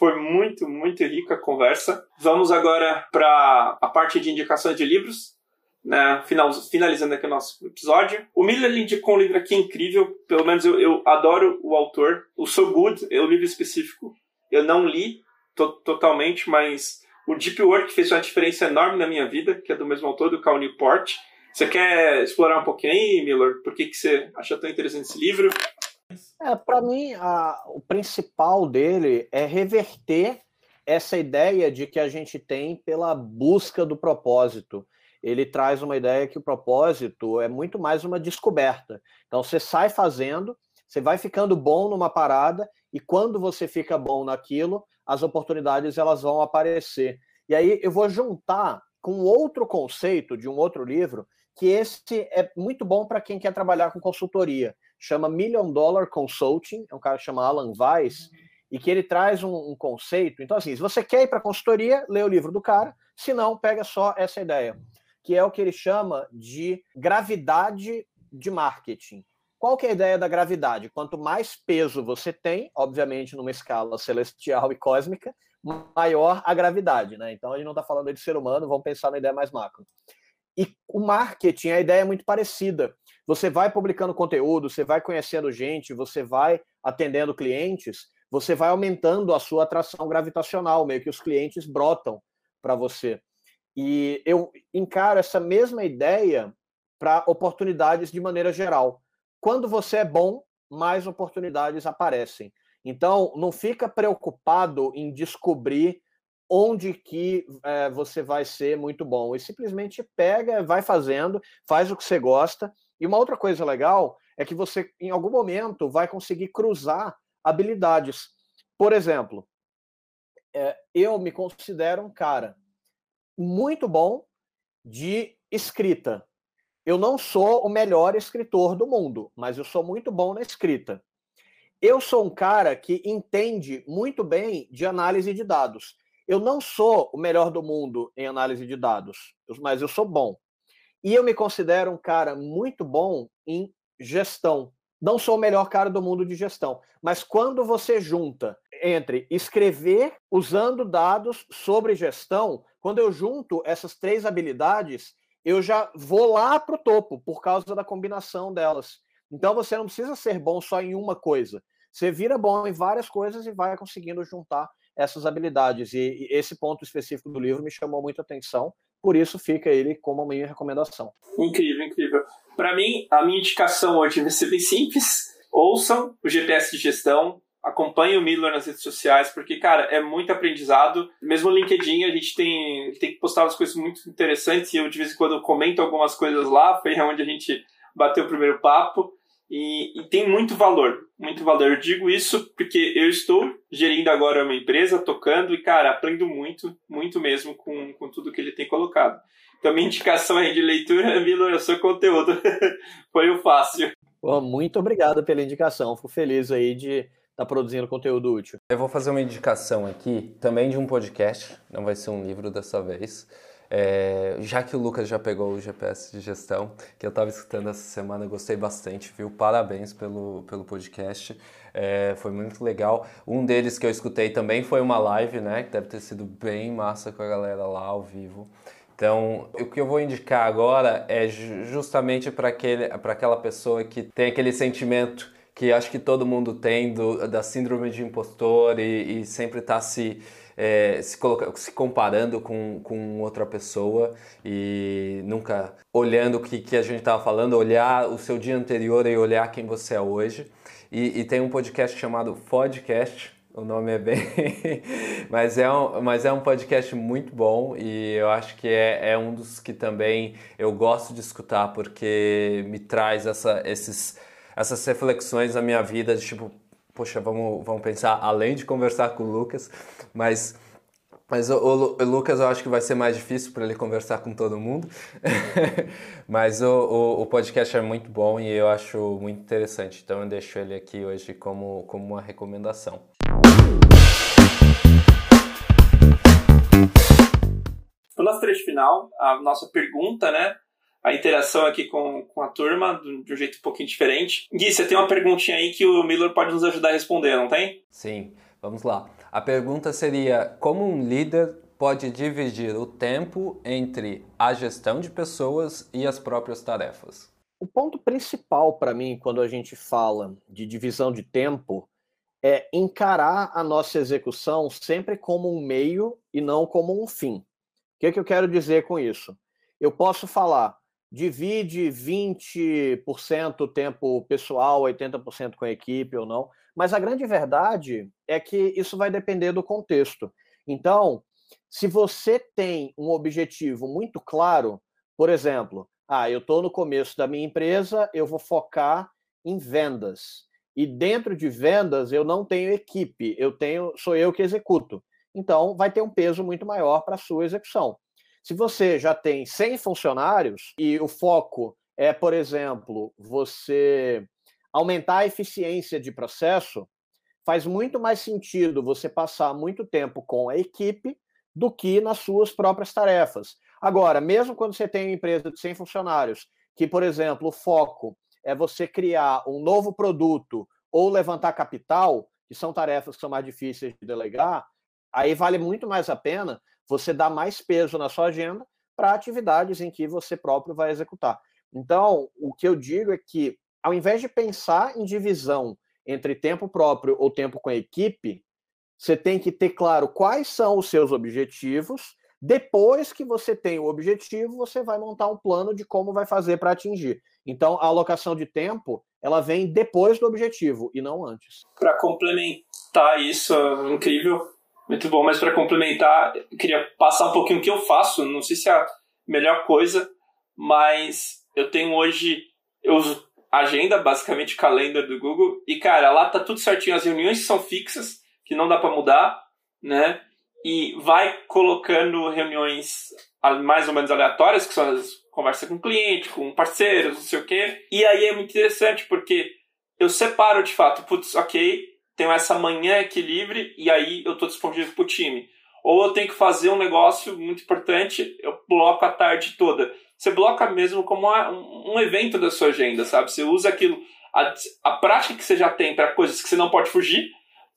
A: foi muito, muito rica a conversa. Vamos agora para a parte de indicações de livros. Né, final, finalizando aqui o nosso episódio. O Miller indicou um livro aqui incrível, pelo menos eu, eu adoro o autor. O So Good é o livro específico. Eu não li to totalmente, mas o Deep Work fez uma diferença enorme na minha vida, que é do mesmo autor, do Cal Newport. Você quer explorar um pouquinho aí, Miller? Por que, que você acha tão interessante esse livro?
C: É, para mim, a, o principal dele é reverter essa ideia de que a gente tem pela busca do propósito. Ele traz uma ideia que o propósito é muito mais uma descoberta. Então, você sai fazendo, você vai ficando bom numa parada, e quando você fica bom naquilo, as oportunidades elas vão aparecer. E aí eu vou juntar com outro conceito de um outro livro, que esse é muito bom para quem quer trabalhar com consultoria chama Million Dollar Consulting, é um cara que chama Alan Weiss, uhum. e que ele traz um, um, conceito. Então, assim, se você quer ir para consultoria, lê o livro do cara, se não, pega só essa ideia, que é o que ele chama de gravidade de marketing. Qual que é a ideia da gravidade? Quanto mais peso você tem, obviamente numa escala celestial e cósmica, maior a gravidade, né? Então a gente não está falando de ser humano, vamos pensar na ideia mais macro. E o marketing, a ideia é muito parecida. Você vai publicando conteúdo, você vai conhecendo gente, você vai atendendo clientes, você vai aumentando a sua atração gravitacional, meio que os clientes brotam para você. E eu encaro essa mesma ideia para oportunidades de maneira geral. Quando você é bom, mais oportunidades aparecem. Então, não fica preocupado em descobrir onde que é, você vai ser muito bom. E simplesmente pega, vai fazendo, faz o que você gosta e uma outra coisa legal é que você, em algum momento, vai conseguir cruzar habilidades. Por exemplo, é, eu me considero um cara muito bom de escrita. Eu não sou o melhor escritor do mundo, mas eu sou muito bom na escrita. Eu sou um cara que entende muito bem de análise de dados. Eu não sou o melhor do mundo em análise de dados, mas eu sou bom. E eu me considero um cara muito bom em gestão. Não sou o melhor cara do mundo de gestão, mas quando você junta entre escrever usando dados sobre gestão, quando eu junto essas três habilidades, eu já vou lá para o topo por causa da combinação delas. Então você não precisa ser bom só em uma coisa. Você vira bom em várias coisas e vai conseguindo juntar essas habilidades. E, esse ponto específico do livro me chamou muita atenção por isso fica ele como a minha recomendação.
A: Incrível, incrível. Para mim, a minha indicação hoje vai ser bem simples. Ouçam o GPS de gestão, acompanhe o Miller nas redes sociais, porque, cara, é muito aprendizado. Mesmo no LinkedIn, a gente tem, tem que postar umas coisas muito interessantes e eu, de vez em quando, comento algumas coisas lá. Foi onde a gente bateu o primeiro papo. E, e, tem muito valor, muito valor. Eu digo isso porque eu estou gerindo agora uma empresa, tocando, e, cara, aprendo muito, muito mesmo com, com tudo que ele tem colocado. Então, minha indicação aí de leitura, Milo, é o seu conteúdo. *laughs* Foi o fácil.
C: Bom, muito obrigado pela indicação. Fico feliz aí de estar tá produzindo conteúdo útil.
B: Eu vou fazer uma indicação aqui, também de um podcast, não vai ser um livro dessa vez. É, já que o Lucas já pegou o GPS de gestão, que eu estava escutando essa semana, gostei bastante, viu? Parabéns pelo, pelo podcast, é, foi muito legal. Um deles que eu escutei também foi uma live, né? Que deve ter sido bem massa com a galera lá ao vivo. Então, o que eu vou indicar agora é justamente para aquela pessoa que tem aquele sentimento que acho que todo mundo tem do, da síndrome de impostor e, e sempre está se, é, se, coloca, se comparando com, com outra pessoa e nunca olhando o que, que a gente estava falando, olhar o seu dia anterior e olhar quem você é hoje. E, e tem um podcast chamado Podcast, o nome é bem. *laughs* mas, é um, mas é um podcast muito bom e eu acho que é, é um dos que também eu gosto de escutar porque me traz essa, esses essas reflexões na minha vida, de tipo, poxa, vamos, vamos pensar além de conversar com o Lucas, mas mas o, o, o, Lucas eu acho que vai ser mais difícil para ele conversar com todo mundo. *laughs* Mas o, o, podcast é muito bom e eu acho muito interessante. Então eu deixo ele aqui hoje como, como uma recomendação.
A: No nosso trecho final, a nossa pergunta, né? A interação aqui com, com a turma de um jeito um pouquinho diferente. Gui, você tem uma perguntinha aí que o Miller pode nos ajudar a responder, não tem?
B: Sim, vamos lá. A pergunta seria: como um líder pode dividir o tempo entre a gestão de pessoas e as próprias tarefas?
C: O ponto principal para mim, quando a gente fala de divisão de tempo, é encarar a nossa execução sempre como um meio e não como um fim. O que, é que eu quero dizer com isso? Eu posso falar, divide 20% tempo pessoal, 80% com a equipe ou não. Mas a grande verdade é que isso vai depender do contexto. Então, se você tem um objetivo muito claro, por exemplo, ah, eu estou no começo da minha empresa, eu vou focar em vendas. E dentro de vendas eu não tenho equipe, eu tenho, sou eu que executo. Então, vai ter um peso muito maior para a sua execução. Se você já tem 100 funcionários e o foco é, por exemplo, você aumentar a eficiência de processo, faz muito mais sentido você passar muito tempo com a equipe do que nas suas próprias tarefas. Agora, mesmo quando você tem uma empresa de 100 funcionários, que, por exemplo, o foco é você criar um novo produto ou levantar capital, que são tarefas que são mais difíceis de delegar, aí vale muito mais a pena você dá mais peso na sua agenda para atividades em que você próprio vai executar. Então, o que eu digo é que, ao invés de pensar em divisão entre tempo próprio ou tempo com a equipe, você tem que ter claro quais são os seus objetivos. Depois que você tem o objetivo, você vai montar um plano de como vai fazer para atingir. Então, a alocação de tempo, ela vem depois do objetivo e não antes.
A: Para complementar isso, é incrível, muito bom, mas para complementar, queria passar um pouquinho o que eu faço. Não sei se é a melhor coisa, mas eu tenho hoje, eu uso agenda, basicamente calendar do Google, e cara, lá tá tudo certinho, as reuniões são fixas, que não dá para mudar, né? E vai colocando reuniões mais ou menos aleatórias, que são as conversas com cliente, com parceiros, não sei o quê. E aí é muito interessante, porque eu separo de fato, putz, ok, tenho essa manhã aqui livre e aí eu estou disponível para o time. Ou eu tenho que fazer um negócio muito importante, eu bloco a tarde toda. Você bloca mesmo como um evento da sua agenda, sabe? Você usa aquilo, a, a prática que você já tem para coisas que você não pode fugir,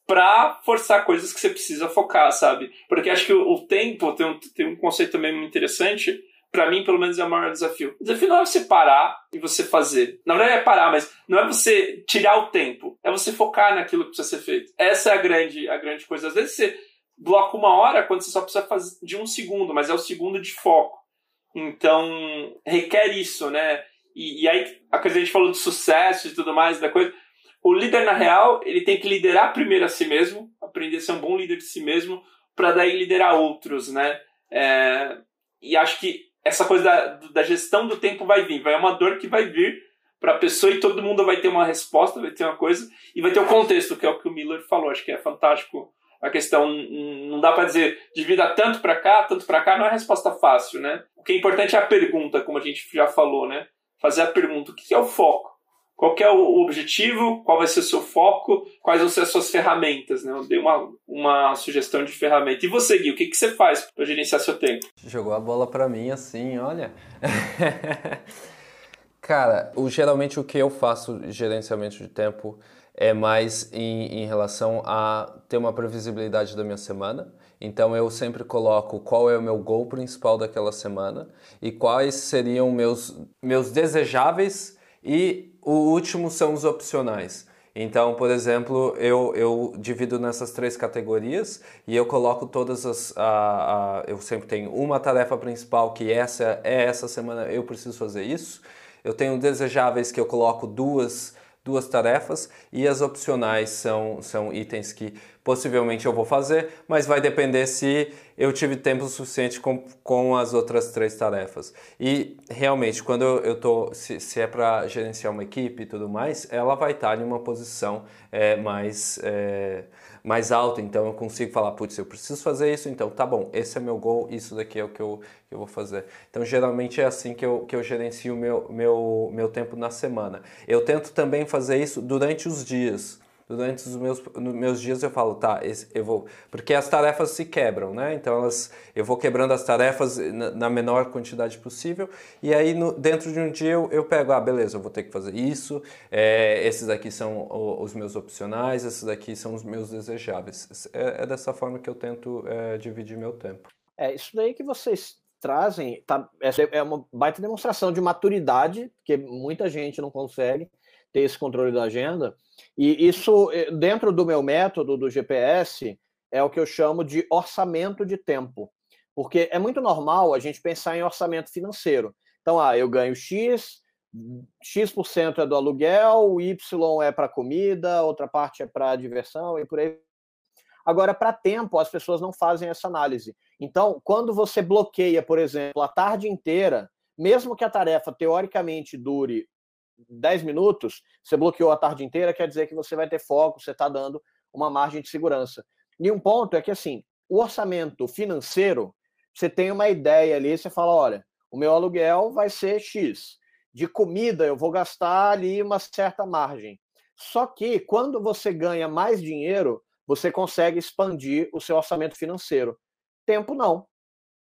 A: para forçar coisas que você precisa focar, sabe? Porque acho que o, o tempo tem um, tem um conceito também muito interessante para mim, pelo menos, é o maior desafio. O desafio não é você parar e você fazer. Na verdade, é parar, mas não é você tirar o tempo. É você focar naquilo que precisa ser feito. Essa é a grande, a grande coisa. Às vezes você bloca uma hora quando você só precisa fazer de um segundo, mas é o segundo de foco. Então, requer isso, né? E, e aí, a coisa a gente falou de sucesso e tudo mais, da coisa. O líder, na real, ele tem que liderar primeiro a si mesmo, aprender a ser um bom líder de si mesmo, para daí liderar outros, né? É, e acho que essa coisa da, da gestão do tempo vai vir, vai é uma dor que vai vir para a pessoa e todo mundo vai ter uma resposta, vai ter uma coisa e vai ter o contexto, que é o que o Miller falou. Acho que é fantástico a questão. Não dá para dizer divida tanto para cá, tanto para cá, não é resposta fácil, né? O que é importante é a pergunta, como a gente já falou, né? Fazer a pergunta: o que é o foco? Qual é o objetivo? Qual vai ser o seu foco? Quais vão ser as suas ferramentas? Né? Eu dei uma, uma sugestão de ferramenta. E você, Gui, o que, que você faz para gerenciar seu tempo?
B: Jogou a bola para mim assim, olha. *laughs* Cara, o, geralmente o que eu faço gerenciamento de tempo é mais em, em relação a ter uma previsibilidade da minha semana. Então eu sempre coloco qual é o meu gol principal daquela semana e quais seriam meus, meus desejáveis e o último são os opcionais. Então, por exemplo, eu, eu divido nessas três categorias e eu coloco todas as. A, a, eu sempre tenho uma tarefa principal que essa é essa semana eu preciso fazer isso. Eu tenho desejáveis que eu coloco duas duas tarefas e as opcionais são, são itens que possivelmente eu vou fazer, mas vai depender se eu tive tempo suficiente com, com as outras três tarefas. E realmente, quando eu, tô, se, se é para gerenciar uma equipe e tudo mais, ela vai estar em uma posição é, mais. É, mais alto, então eu consigo falar, putz, eu preciso fazer isso, então tá bom, esse é meu gol, isso daqui é o que eu, que eu vou fazer. Então geralmente é assim que eu, que eu gerencio o meu, meu, meu tempo na semana. Eu tento também fazer isso durante os dias durante os meus, meus dias eu falo, tá, eu vou. Porque as tarefas se quebram, né? Então elas, eu vou quebrando as tarefas na, na menor quantidade possível, e aí no, dentro de um dia eu, eu pego, ah, beleza, eu vou ter que fazer isso, é, esses aqui são os meus opcionais, esses aqui são os meus desejáveis. É, é dessa forma que eu tento é, dividir meu tempo.
C: É, isso daí que vocês trazem tá, é uma baita demonstração de maturidade, que muita gente não consegue ter esse controle da agenda. E isso, eh, dentro do meu método do GPS, é o que eu chamo de orçamento de tempo. Porque é muito normal a gente pensar em orçamento financeiro. Então, ah, eu ganho X, X% é do aluguel, Y é para comida, outra parte é para diversão e por aí. Agora, para tempo, as pessoas não fazem essa análise. Então, quando você bloqueia, por exemplo, a tarde inteira, mesmo que a tarefa teoricamente dure 10 minutos, você bloqueou a tarde inteira, quer dizer que você vai ter foco, você está dando uma margem de segurança. E um ponto é que, assim, o orçamento financeiro, você tem uma ideia ali, você fala, olha, o meu aluguel vai ser X. De comida, eu vou gastar ali uma certa margem. Só que, quando você ganha mais dinheiro, você consegue expandir o seu orçamento financeiro. Tempo, não.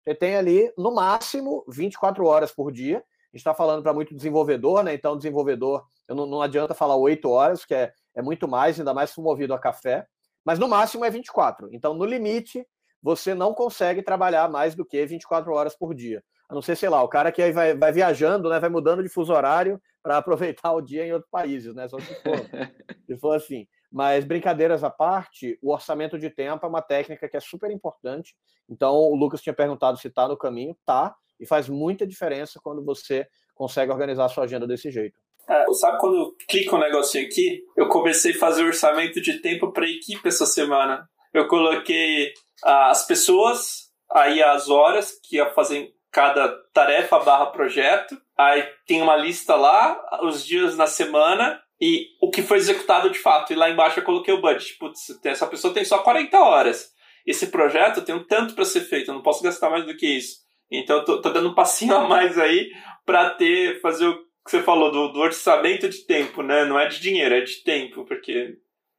C: Você tem ali, no máximo, 24 horas por dia, a gente está falando para muito desenvolvedor, né? Então, desenvolvedor, eu não, não adianta falar oito horas, que é, é muito mais, ainda mais se movido a café, mas no máximo é 24. Então, no limite, você não consegue trabalhar mais do que 24 horas por dia. A não ser, sei lá, o cara que aí vai, vai viajando, né? Vai mudando de fuso horário para aproveitar o dia em outros países, né? Só se for, *laughs* se for assim. Mas brincadeiras à parte, o orçamento de tempo é uma técnica que é super importante. Então, o Lucas tinha perguntado se está no caminho, tá. E faz muita diferença quando você consegue organizar a sua agenda desse jeito.
A: É, sabe quando eu clico um negocinho aqui? Eu comecei a fazer orçamento de tempo para a equipe essa semana. Eu coloquei ah, as pessoas, aí as horas que ia fazer cada tarefa barra projeto. Aí tem uma lista lá, os dias na semana e o que foi executado de fato. E lá embaixo eu coloquei o budget. Putz, essa pessoa tem só 40 horas. Esse projeto tem um tanto para ser feito, eu não posso gastar mais do que isso. Então tô, tô dando um passinho *laughs* a mais aí para ter, fazer o que você falou do, do, orçamento de tempo, né? Não é de dinheiro, é de tempo, porque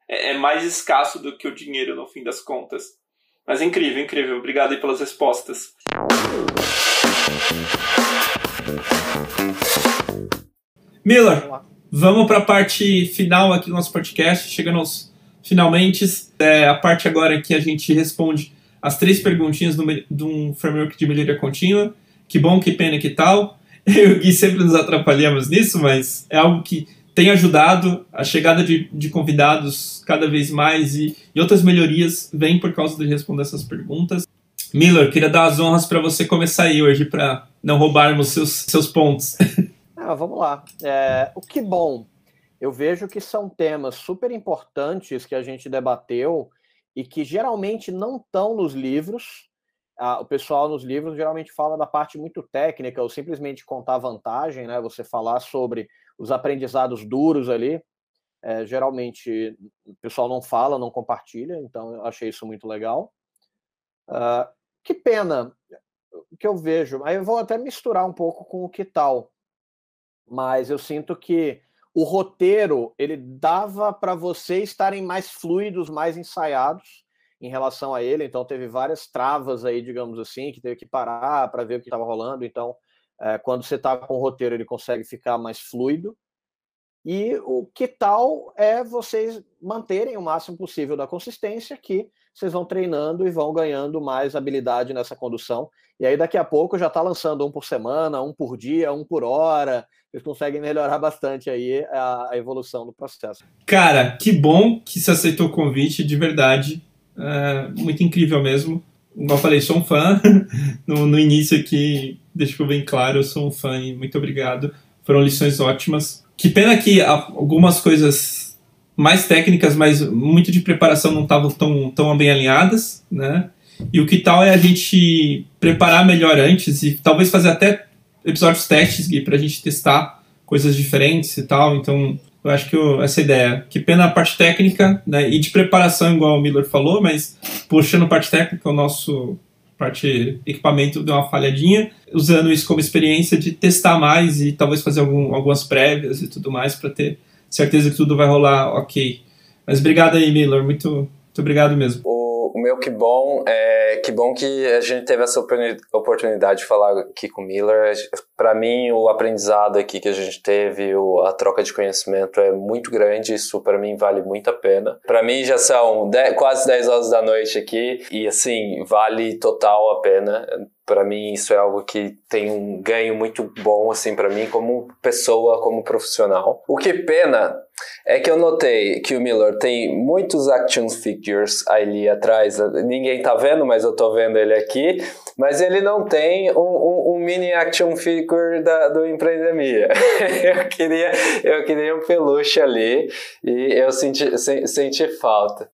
A: é, é, mais escasso do que o dinheiro no fim das contas. Mas é incrível, incrível. Obrigado aí pelas respostas. Miller, vamos para a parte final aqui do nosso podcast, chegando aos finalmente. É a parte agora que a gente responde as três perguntinhas de um framework de melhoria contínua. Que bom, que pena, que tal. *laughs* Eu e o Gui sempre nos atrapalhamos nisso, mas é algo que tem ajudado. A chegada de, de convidados cada vez mais e, e outras melhorias vem por causa de responder essas perguntas. Miller, queria dar as honras para você começar aí hoje, para não roubarmos seus, seus pontos. *laughs*
C: Ah, vamos lá. É, o que bom, eu vejo que são temas super importantes que a gente debateu e que geralmente não estão nos livros. Ah, o pessoal nos livros geralmente fala da parte muito técnica, ou simplesmente contar vantagem, né? Você falar sobre os aprendizados duros ali. É, geralmente o pessoal não fala, não compartilha, então eu achei isso muito legal. Uh, que pena que eu vejo, aí eu vou até misturar um pouco com o que tal, mas eu sinto que o roteiro ele dava para vocês estarem mais fluidos, mais ensaiados em relação a ele. Então teve várias travas aí, digamos assim, que teve que parar para ver o que estava rolando. Então, é, quando você está com o roteiro, ele consegue ficar mais fluido. E o que tal é vocês manterem o máximo possível da consistência, que vocês vão treinando e vão ganhando mais habilidade nessa condução. E aí daqui a pouco já está lançando um por semana, um por dia, um por hora. Vocês conseguem melhorar bastante aí a, a evolução do processo.
A: Cara, que bom que você aceitou o convite, de verdade. É, muito incrível mesmo. Como eu falei, sou um fã. *laughs* No, no início aqui, deixa eu bem claro, eu sou um fã e muito obrigado. Foram lições ótimas. Que pena que algumas coisas mais técnicas, mas muito de preparação não estavam tão, tão bem alinhadas, né? E o que tal é a gente preparar melhor antes e talvez fazer até episódios testes para a gente testar coisas diferentes e tal. Então, eu acho que eu, essa ideia. Que pena a parte técnica né, e de preparação, igual o Miller falou, mas puxando a parte técnica, o nosso parte equipamento deu uma falhadinha, usando isso como experiência de testar mais e talvez fazer algum, algumas prévias e tudo mais para ter certeza que tudo vai rolar ok. Mas obrigado aí, Miller, muito, muito obrigado mesmo.
B: O, o meu que bom é que bom que a gente teve essa oportunidade de falar aqui com o Miller. Para mim, o aprendizado aqui que a gente teve, a troca de conhecimento é muito grande. Isso para mim vale muito a pena. Para mim já são dez, quase 10 horas da noite aqui e assim vale total a pena. Para mim isso é algo que tem um ganho muito bom assim para mim como pessoa, como profissional. O que pena é que eu notei que o Miller tem muitos action figures ali atrás. Ninguém tá vendo, mas eu tô vendo ele aqui. Mas ele não tem um, um, um mini action figure da, do Empreendemia. *laughs* eu, queria, eu queria um peluche ali e eu senti, senti falta.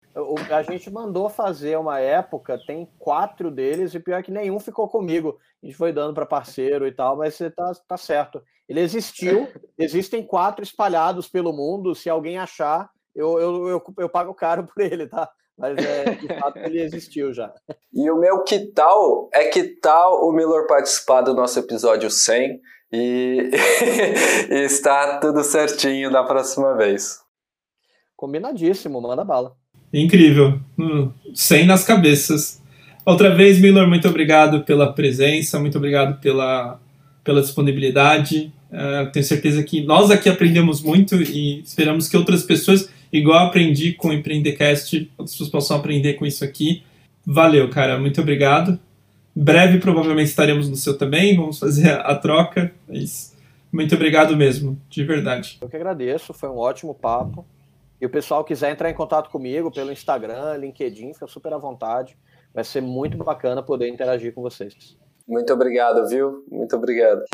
C: A gente mandou fazer uma época, tem quatro deles, e pior que nenhum ficou comigo. A gente foi dando para parceiro e tal, mas você tá, tá certo. Ele existiu, *laughs* existem quatro espalhados pelo mundo. Se alguém achar, eu, eu, eu, eu pago caro por ele, tá? Mas é, de fato ele existiu já.
B: E o meu que tal é que tal o Miller participar do nosso episódio 100 e, *laughs* e está tudo certinho da próxima vez.
C: Combinadíssimo, manda bala.
A: Incrível. 100 nas cabeças. Outra vez, Miller, muito obrigado pela presença, muito obrigado pela, pela disponibilidade. Uh, tenho certeza que nós aqui aprendemos muito e esperamos que outras pessoas, igual aprendi com o Empreendecast, outras pessoas possam aprender com isso aqui. Valeu, cara, muito obrigado. Breve, provavelmente estaremos no seu também, vamos fazer a, a troca. Mas muito obrigado mesmo, de verdade.
C: Eu que agradeço, foi um ótimo papo. E o pessoal quiser entrar em contato comigo pelo Instagram, LinkedIn, fica super à vontade. Vai ser muito bacana poder interagir com vocês.
B: Muito obrigado, viu? Muito obrigado.